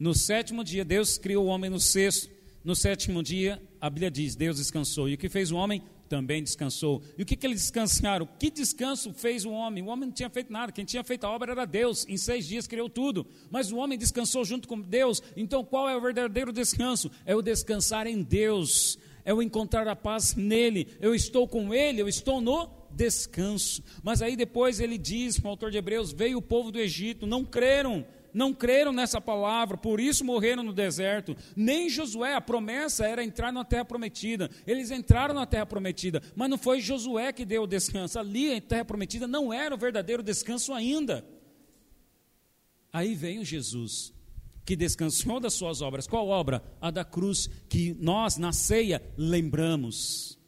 no sétimo dia, Deus criou o homem no sexto, no sétimo dia, a Bíblia diz, Deus descansou. E o que fez o homem? Também descansou. E o que, que eles descansaram? Que descanso fez o homem? O homem não tinha feito nada, quem tinha feito a obra era Deus. Em seis dias criou tudo, mas o homem descansou junto com Deus. Então qual é o verdadeiro descanso? É o descansar em Deus, é o encontrar a paz nele. Eu estou com ele, eu estou no descanso. Mas aí depois ele diz, o autor de Hebreus: veio o povo do Egito, não creram não creram nessa palavra, por isso morreram no deserto. Nem Josué, a promessa era entrar na terra prometida. Eles entraram na terra prometida, mas não foi Josué que deu o descanso. Ali, a terra prometida, não era o verdadeiro descanso ainda. Aí veio Jesus, que descansou das suas obras. Qual obra? A da cruz, que nós, na ceia, lembramos.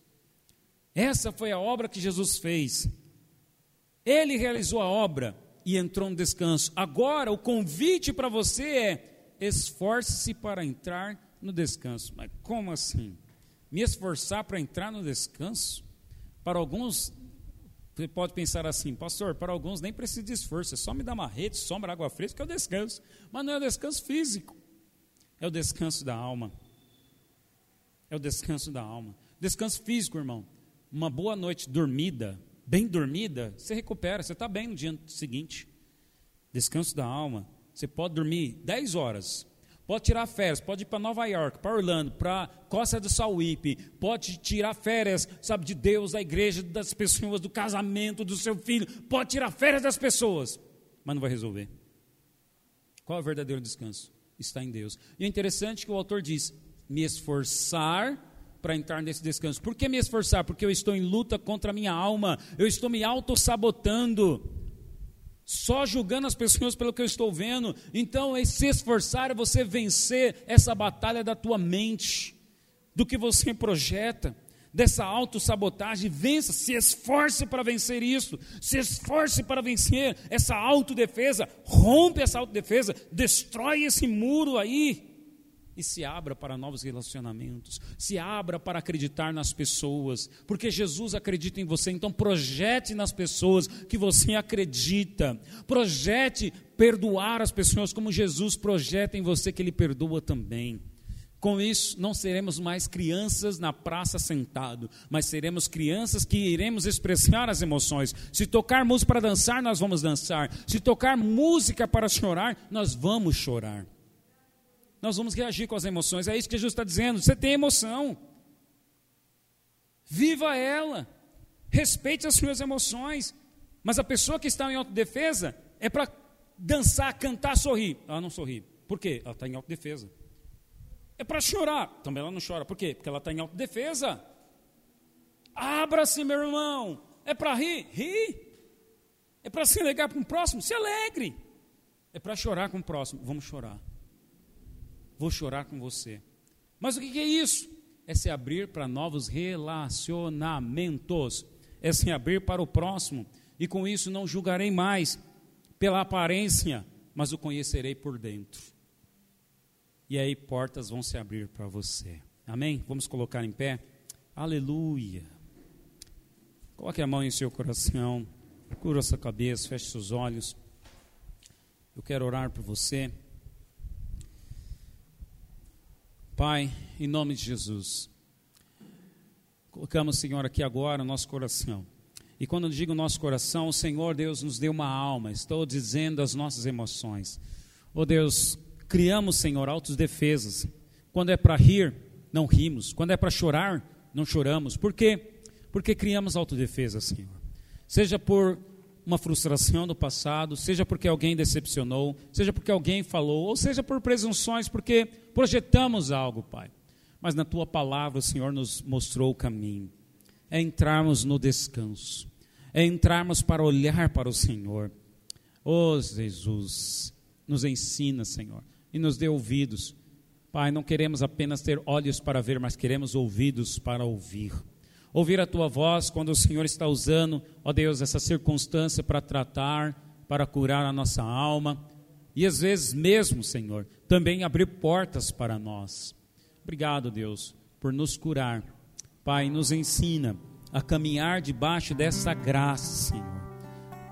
Essa foi a obra que Jesus fez. Ele realizou a obra e entrou no descanso. Agora, o convite para você é: esforce-se para entrar no descanso. Mas como assim? Me esforçar para entrar no descanso? Para alguns, Você pode pensar assim, pastor, para alguns nem precisa de esforço, é só me dar uma rede, sombra, água fresca que eu descanso. Mas não é o descanso físico, é o descanso da alma. É o descanso da alma. Descanso físico, irmão. Uma boa noite dormida, bem dormida, você recupera, você está bem no dia seguinte. Descanso da alma. Você pode dormir 10 horas, Pode tirar férias, pode ir para Nova York, para Orlando, para Costa do Sauípe, pode tirar férias, sabe, de Deus, da igreja, das pessoas, do casamento do seu filho, pode tirar férias das pessoas, mas não vai resolver. Qual é o verdadeiro descanso? Está em Deus. E é interessante que o autor diz: me esforçar para entrar nesse descanso. Por que me esforçar? Porque eu estou em luta contra a minha alma, eu estou me auto-sabotando só julgando as pessoas pelo que eu estou vendo. Então, é se esforçar é você vencer essa batalha da tua mente, do que você projeta, dessa autossabotagem. Vença, se esforce para vencer isso, se esforce para vencer essa autodefesa, rompe essa autodefesa, destrói esse muro aí e se abra para novos relacionamentos, se abra para acreditar nas pessoas, porque Jesus acredita em você, então projete nas pessoas que você acredita, projete perdoar as pessoas como Jesus projeta em você que Ele perdoa também. Com isso, não seremos mais crianças na praça sentado, mas seremos crianças que iremos expressar as emoções. Se tocar música para dançar, nós vamos dançar. Se tocar música para chorar, nós vamos chorar nós vamos reagir com as emoções. É isso que Jesus está dizendo. Você tem emoção. Viva ela. Respeite as suas emoções. Mas a pessoa que está em autodefesa é para dançar, cantar, sorrir. Ela não sorri. Por quê? Ela está em autodefesa. É para chorar. Também ela não chora. Por quê? Porque ela está em autodefesa. Abra-se, meu irmão. É para rir? Ri. É para se alegrar com o próximo? Se alegre. É para chorar com o próximo? Vamos chorar vou chorar com você. Mas o que é isso? É se abrir para novos relacionamentos, é se abrir para o próximo, e com isso não julgarei mais pela aparência, mas o conhecerei por dentro. E aí portas vão se abrir para você. Amém? Vamos colocar em pé. Aleluia. Coloque a mão em seu coração, cura sua cabeça, feche seus olhos. Eu quero orar por você. Pai, em nome de Jesus, colocamos, Senhor, aqui agora o nosso coração. E quando eu digo nosso coração, o Senhor Deus nos deu uma alma, estou dizendo as nossas emoções. Oh Deus, criamos, Senhor, autodefesas. Quando é para rir, não rimos. Quando é para chorar, não choramos. Por quê? Porque criamos autodefesa, Senhor. Seja por uma frustração do passado, seja porque alguém decepcionou, seja porque alguém falou, ou seja por presunções, porque projetamos algo, Pai. Mas na tua palavra o Senhor nos mostrou o caminho. É entrarmos no descanso, é entrarmos para olhar para o Senhor. Oh Jesus, nos ensina, Senhor, e nos dê ouvidos. Pai, não queremos apenas ter olhos para ver, mas queremos ouvidos para ouvir. Ouvir a tua voz quando o Senhor está usando, ó Deus, essa circunstância para tratar, para curar a nossa alma, e às vezes mesmo, Senhor, também abrir portas para nós. Obrigado, Deus, por nos curar. Pai, nos ensina a caminhar debaixo dessa graça, Senhor,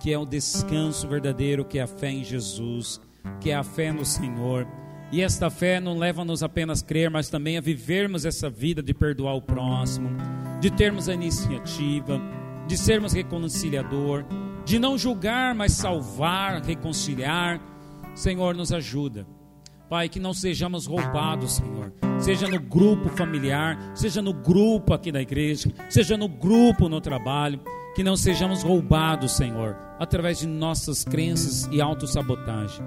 que é o descanso verdadeiro, que é a fé em Jesus, que é a fé no Senhor. E esta fé não leva-nos apenas a crer, mas também a vivermos essa vida de perdoar o próximo, de termos a iniciativa, de sermos reconciliador, de não julgar, mas salvar, reconciliar Senhor, nos ajuda. Pai, que não sejamos roubados, Senhor. Seja no grupo familiar, seja no grupo aqui da igreja, seja no grupo no trabalho, que não sejamos roubados, Senhor, através de nossas crenças e autossabotagem.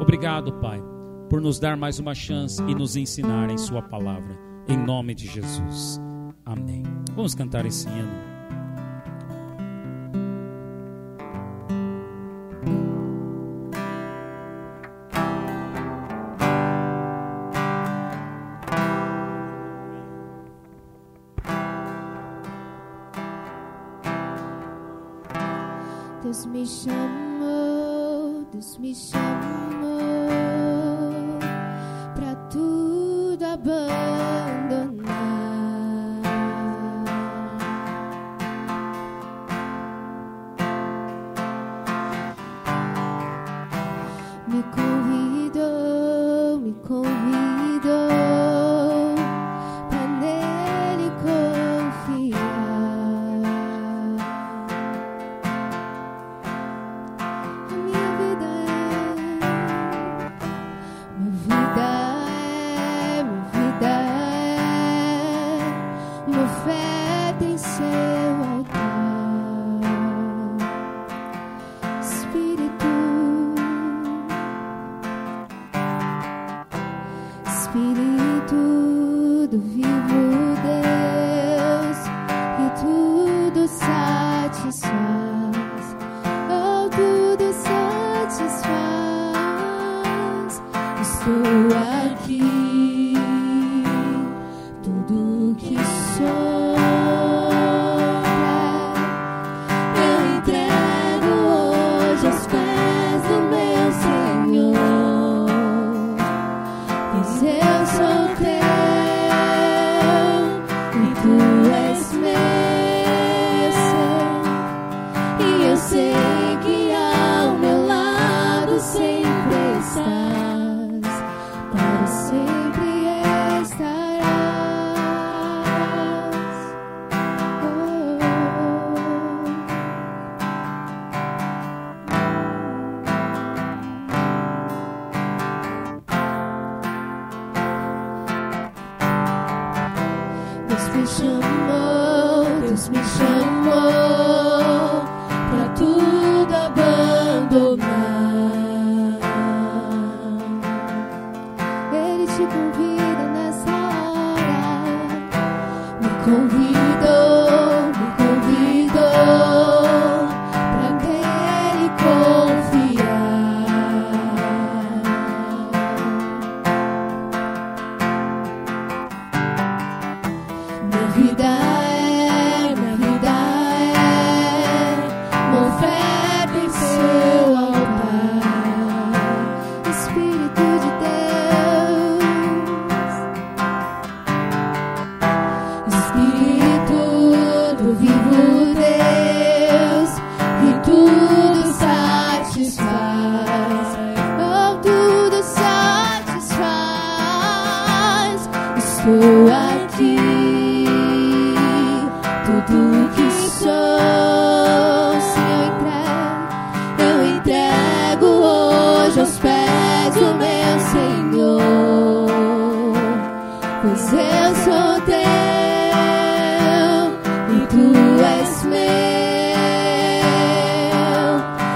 Obrigado, Pai, por nos dar mais uma chance e nos ensinar em Sua palavra. Em nome de Jesus. Amém. Vamos cantar esse hino. pois eu sou teu e tu és meu,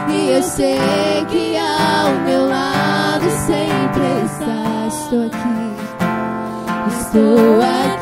e eu sei que ao meu lado sempre estás. Estou aqui, estou aqui.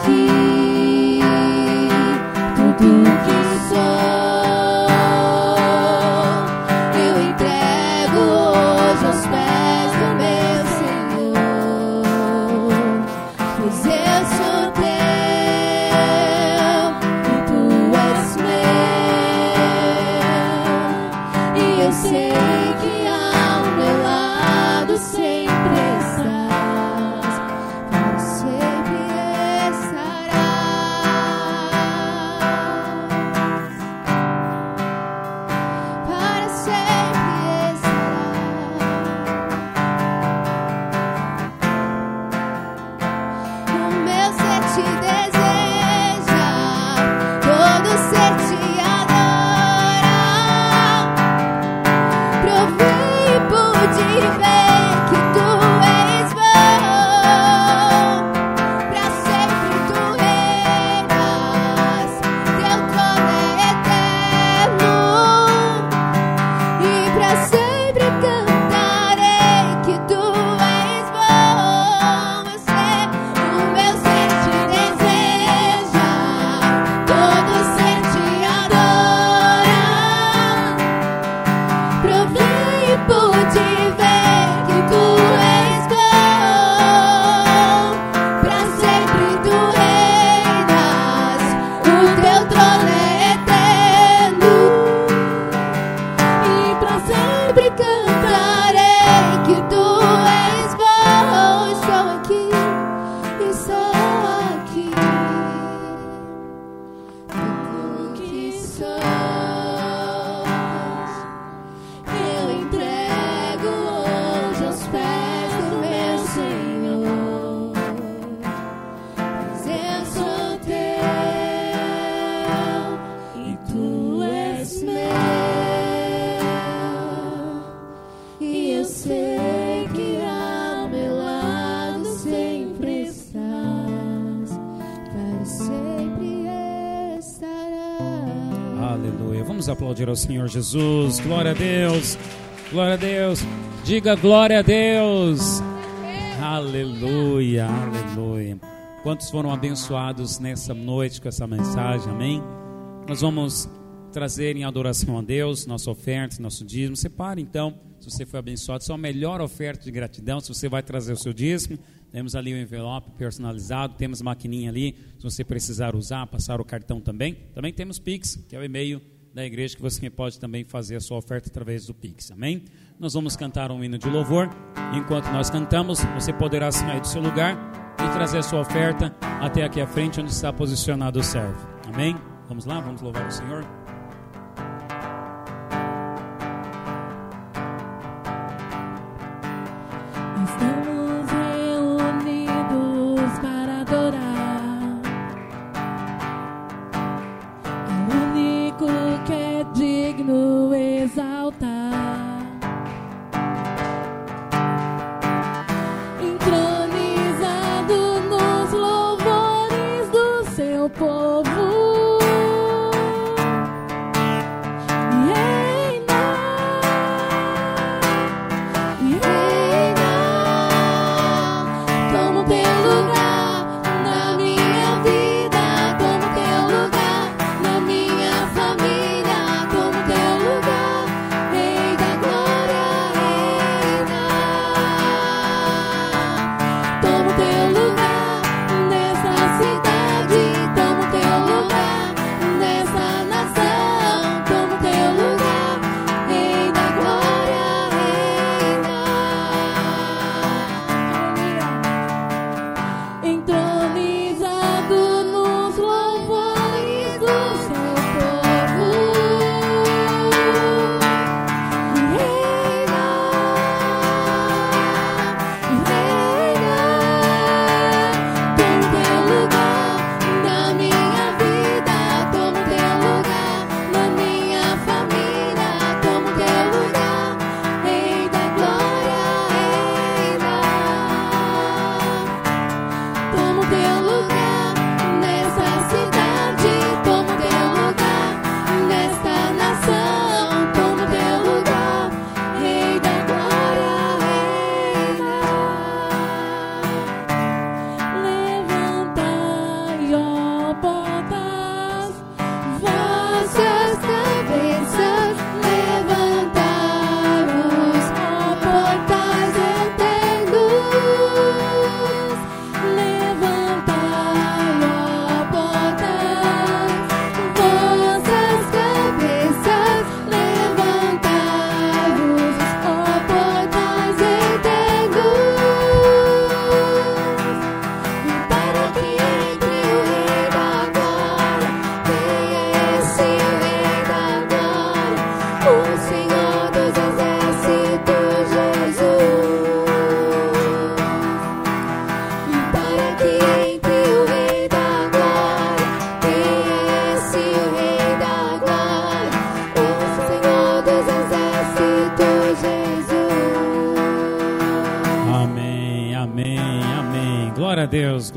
ao Senhor Jesus. Glória a Deus. Glória a Deus. Diga glória a Deus. Aleluia, aleluia. Quantos foram abençoados nessa noite com essa mensagem? Amém. Nós vamos trazer em adoração a Deus, nossa oferta, nosso dízimo. Separe então, se você foi abençoado, sua é melhor oferta de gratidão. Se você vai trazer o seu dízimo, temos ali o um envelope personalizado, temos maquininha ali, se você precisar usar, passar o cartão também. Também temos Pix, que é o e-mail da igreja que você pode também fazer a sua oferta através do Pix. Amém? Nós vamos cantar um hino de louvor. Enquanto nós cantamos, você poderá sair do seu lugar e trazer a sua oferta até aqui à frente onde está posicionado o servo. Amém? Vamos lá, vamos louvar o Senhor.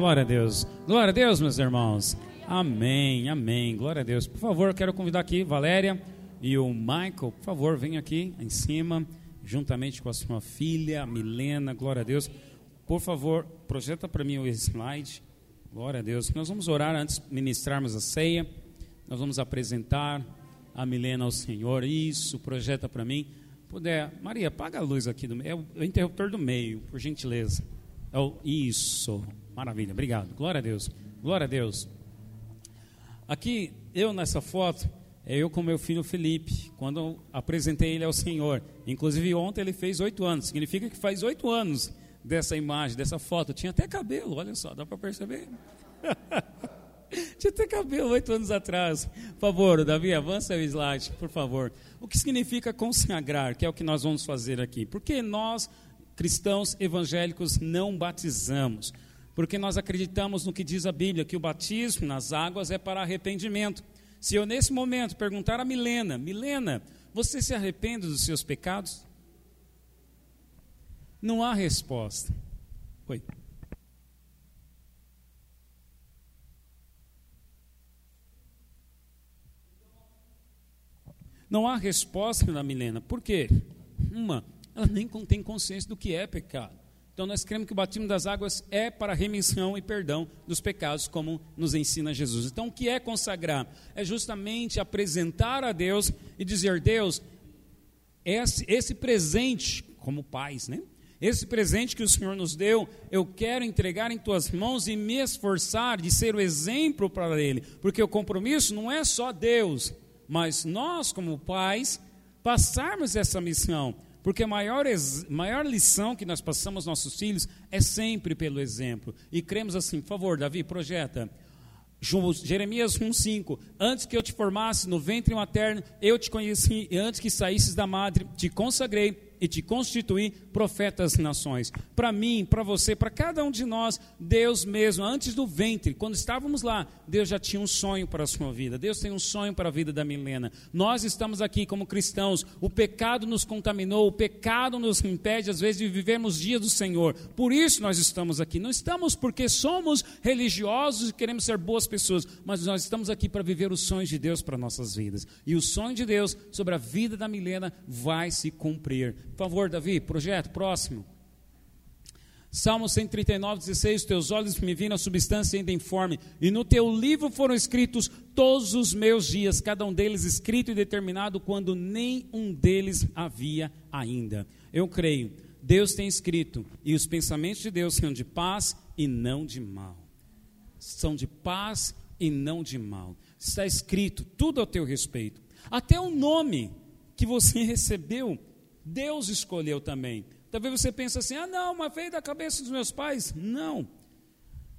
Glória a Deus. Glória a Deus, meus irmãos. Amém, amém. Glória a Deus. Por favor, quero convidar aqui Valéria e o Michael, por favor, venham aqui em cima, juntamente com a sua filha, Milena. Glória a Deus. Por favor, projeta para mim o slide. Glória a Deus. Nós vamos orar antes de ministrarmos a ceia. Nós vamos apresentar a Milena ao Senhor. Isso, projeta para mim. Puder, Maria, apaga a luz aqui do meio. É o interruptor do meio, por gentileza. É o, isso, maravilha, obrigado. Glória a Deus, glória a Deus. Aqui, eu nessa foto, é eu com meu filho Felipe, quando apresentei ele ao Senhor. Inclusive, ontem ele fez oito anos, significa que faz oito anos dessa imagem, dessa foto. Tinha até cabelo, olha só, dá para perceber? Tinha até cabelo oito anos atrás. Por favor, Davi, avança o slide, por favor. O que significa consagrar, que é o que nós vamos fazer aqui? Porque nós, cristãos evangélicos, não batizamos. Porque nós acreditamos no que diz a Bíblia, que o batismo nas águas é para arrependimento. Se eu, nesse momento, perguntar a Milena: Milena, você se arrepende dos seus pecados? Não há resposta. Oi. Não há resposta da Milena. Por quê? Uma, ela nem tem consciência do que é pecado. Então nós cremos que o batismo das águas é para remissão e perdão dos pecados, como nos ensina Jesus. Então o que é consagrar? É justamente apresentar a Deus e dizer: Deus, esse, esse presente, como pais, né? Esse presente que o Senhor nos deu, eu quero entregar em tuas mãos e me esforçar de ser o exemplo para Ele, porque o compromisso não é só Deus, mas nós, como pais, passarmos essa missão, porque a maior, maior lição que nós passamos aos nossos filhos é sempre pelo exemplo. E cremos assim, por favor, Davi, projeta. Jeremias 1,5: Antes que eu te formasse no ventre materno, eu te conheci, e antes que saísses da madre, te consagrei e te constituir profeta das nações. Para mim, para você, para cada um de nós, Deus mesmo, antes do ventre, quando estávamos lá, Deus já tinha um sonho para a sua vida. Deus tem um sonho para a vida da Milena. Nós estamos aqui como cristãos, o pecado nos contaminou, o pecado nos impede às vezes de vivermos dias do Senhor. Por isso nós estamos aqui. Não estamos porque somos religiosos e queremos ser boas pessoas, mas nós estamos aqui para viver os sonhos de Deus para nossas vidas. E o sonho de Deus sobre a vida da Milena vai se cumprir. Por favor, Davi, projeto, próximo. Salmo 139, 16: Teus olhos me viram a substância ainda informe, e no teu livro foram escritos todos os meus dias, cada um deles escrito e determinado, quando nem um deles havia ainda. Eu creio, Deus tem escrito, e os pensamentos de Deus são de paz e não de mal. São de paz e não de mal. Está escrito tudo ao teu respeito. Até o nome que você recebeu Deus escolheu também. Talvez você pense assim: ah, não, mas veio da cabeça dos meus pais. Não.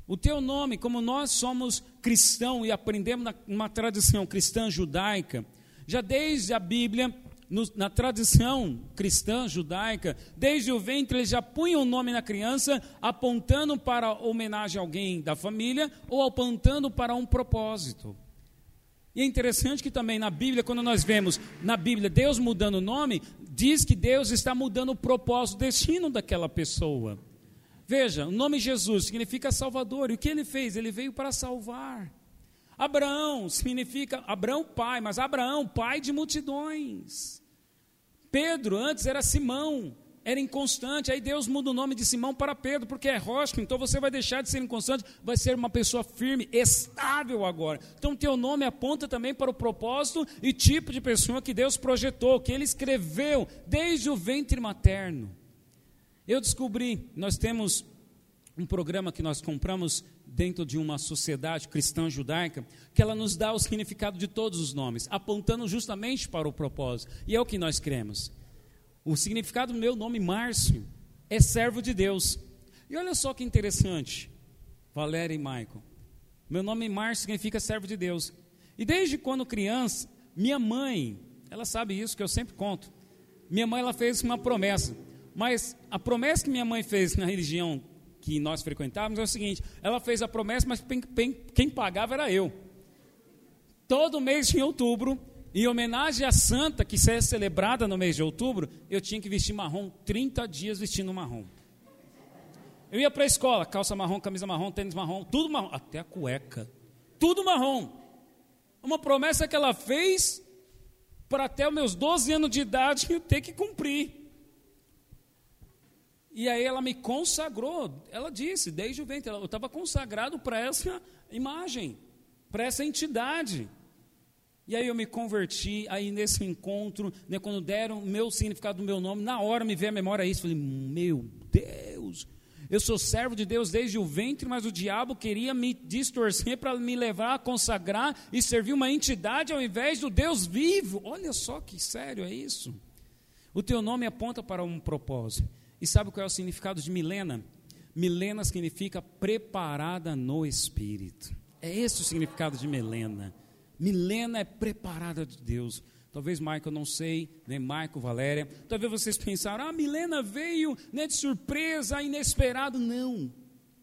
O teu nome, como nós somos cristãos e aprendemos numa tradição cristã judaica, já desde a Bíblia, no, na tradição cristã judaica, desde o ventre eles já punham o nome na criança, apontando para homenagem a alguém da família ou apontando para um propósito. E é interessante que também na Bíblia, quando nós vemos na Bíblia Deus mudando o nome, diz que Deus está mudando o propósito, o destino daquela pessoa. Veja, o nome Jesus significa Salvador, e o que ele fez? Ele veio para salvar. Abraão significa Abraão pai, mas Abraão pai de multidões. Pedro antes era Simão, era inconstante. Aí Deus muda o nome de Simão para Pedro, porque é rocha. Então você vai deixar de ser inconstante, vai ser uma pessoa firme, estável agora. Então teu nome aponta também para o propósito e tipo de pessoa que Deus projetou, que Ele escreveu desde o ventre materno. Eu descobri, nós temos um programa que nós compramos dentro de uma sociedade cristã judaica, que ela nos dá o significado de todos os nomes, apontando justamente para o propósito. E é o que nós cremos. O significado do meu nome, Márcio, é servo de Deus. E olha só que interessante, Valéria e Michael. Meu nome Márcio significa servo de Deus. E desde quando criança, minha mãe, ela sabe isso que eu sempre conto. Minha mãe ela fez uma promessa, mas a promessa que minha mãe fez na religião que nós frequentávamos é o seguinte: ela fez a promessa, mas quem pagava era eu. Todo mês em outubro em homenagem à santa que é celebrada no mês de outubro, eu tinha que vestir marrom 30 dias vestindo marrom. Eu ia para a escola, calça marrom, camisa marrom, tênis marrom, tudo marrom, até a cueca, tudo marrom. Uma promessa que ela fez para até os meus 12 anos de idade eu ter que cumprir. E aí ela me consagrou, ela disse, desde o ventre, eu estava consagrado para essa imagem, para essa entidade. E aí eu me converti, aí nesse encontro, né, quando deram o meu significado do meu nome, na hora me veio a memória isso, falei, meu Deus, eu sou servo de Deus desde o ventre, mas o diabo queria me distorcer para me levar a consagrar e servir uma entidade ao invés do Deus vivo. Olha só que sério é isso. O teu nome aponta para um propósito. E sabe qual é o significado de Milena? Milena significa preparada no Espírito. É esse o significado de Milena. Milena é preparada de Deus. Talvez Michael não sei, né? Michael, Valéria. Talvez vocês pensaram, ah, Milena veio né, de surpresa, inesperado. Não.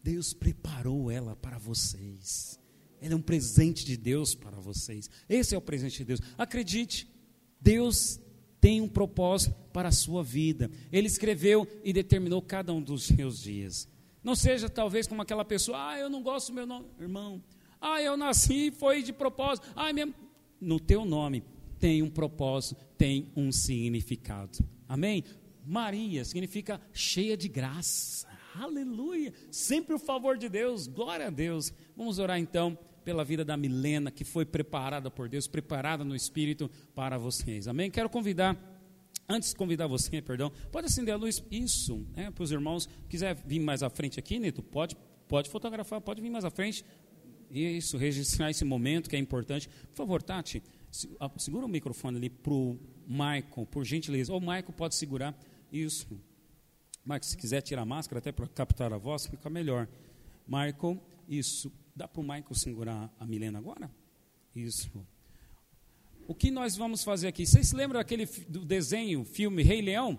Deus preparou ela para vocês. Ela é um presente de Deus para vocês. Esse é o presente de Deus. Acredite, Deus tem um propósito para a sua vida. Ele escreveu e determinou cada um dos seus dias. Não seja talvez como aquela pessoa, ah, eu não gosto do meu nome. Irmão, ah, eu nasci, foi de propósito. Ah, mesmo. No teu nome tem um propósito, tem um significado. Amém? Maria significa cheia de graça. Aleluia! Sempre o favor de Deus, glória a Deus. Vamos orar então pela vida da Milena, que foi preparada por Deus, preparada no Espírito para vocês. Amém? Quero convidar, antes de convidar você, perdão, pode acender a luz, isso, né, para os irmãos. Quiser vir mais à frente aqui, Neto, pode, pode fotografar, pode vir mais à frente. Isso, registrar esse momento que é importante. Por favor, Tati, segura o microfone ali para o Michael, por gentileza. Ou o Michael pode segurar isso. Michael, se quiser tirar a máscara, até para captar a voz, fica melhor. Michael, isso. Dá para o Michael segurar a Milena agora? Isso. O que nós vamos fazer aqui? Vocês se lembram daquele do desenho, filme Rei Leão?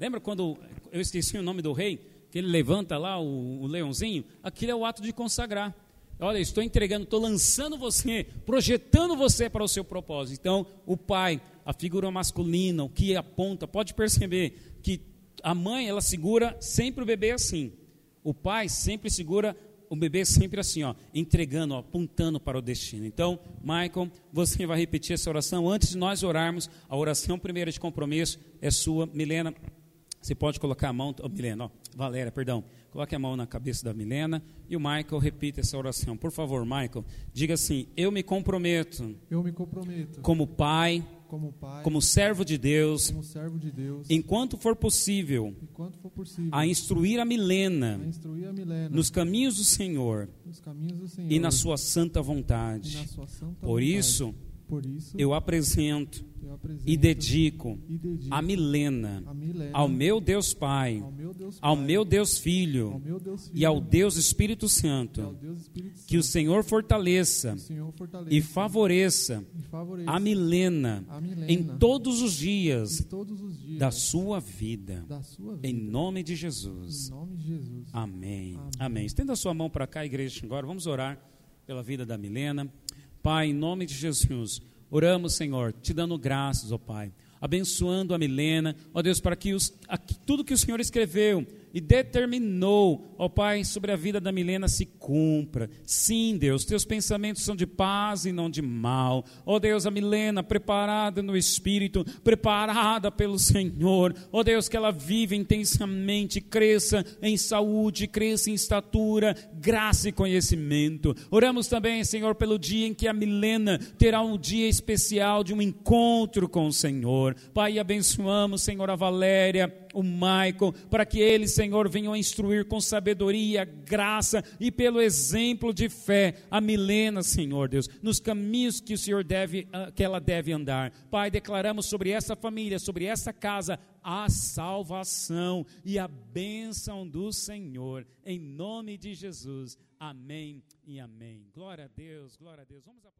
Lembra quando eu esqueci o nome do rei? Que ele levanta lá o, o leãozinho? Aquilo é o ato de consagrar. Olha, estou entregando, estou lançando você, projetando você para o seu propósito. Então, o pai, a figura masculina, o que aponta, pode perceber que a mãe, ela segura sempre o bebê assim. O pai sempre segura o bebê sempre assim, ó, entregando, ó, apontando para o destino. Então, Michael, você vai repetir essa oração antes de nós orarmos. A oração primeira de compromisso é sua. Milena, você pode colocar a mão, oh, Milena, ó, Valéria, perdão. Coloque a mão na cabeça da Milena e o Michael repita essa oração. Por favor, Michael, diga assim: Eu me comprometo. Eu me comprometo. Como pai, como pai, como servo de Deus, como servo de Deus, enquanto for possível, enquanto for possível, a instruir a Milena, a instruir a Milena nos caminhos do Senhor, nos caminhos do Senhor e na sua santa vontade. na sua santa Por vontade. isso, por isso eu apresento eu apresento e dedico e dedico a Milena a Milena ao meu Deus Pai, ao meu Deus ao Pai, meu Deus ao Filho meu Deus Filho e ao Deus Espírito ao Santo. Deus Espírito Santo. Que o Senhor fortaleça o Senhor fortaleça e favoreça e favoreça a Milena a Milena em todos os dias todos os dias da sua vida. da sua vida. Em nome de Jesus. nome de Jesus. Amém. Amém. Amém. Estenda a sua mão para cá, igreja, agora. Vamos orar pela vida da Milena. Pai, em nome de Jesus, oramos, Senhor, te dando graças, ó Pai. Abençoando a Milena, ó Deus, para que os, tudo que o Senhor escreveu e determinou, ó Pai, sobre a vida da Milena se cumpra. Sim, Deus, teus pensamentos são de paz e não de mal. Ó Deus, a Milena preparada no Espírito, preparada pelo Senhor. Ó Deus, que ela vive intensamente, cresça em saúde, cresça em estatura, graça e conhecimento. Oramos também, Senhor, pelo dia em que a Milena terá um dia especial de um encontro com o Senhor. Pai, abençoamos, Senhor, a Valéria, o Michael, para que eles, Senhor, venham a instruir com sabedoria, graça e pelo exemplo de fé a Milena, Senhor Deus, nos caminhos que o Senhor deve, ah, que ela deve andar. Pai, declaramos sobre essa família, sobre essa casa, a salvação e a bênção do Senhor, em nome de Jesus. Amém e amém. Glória a Deus, glória a Deus. Vamos.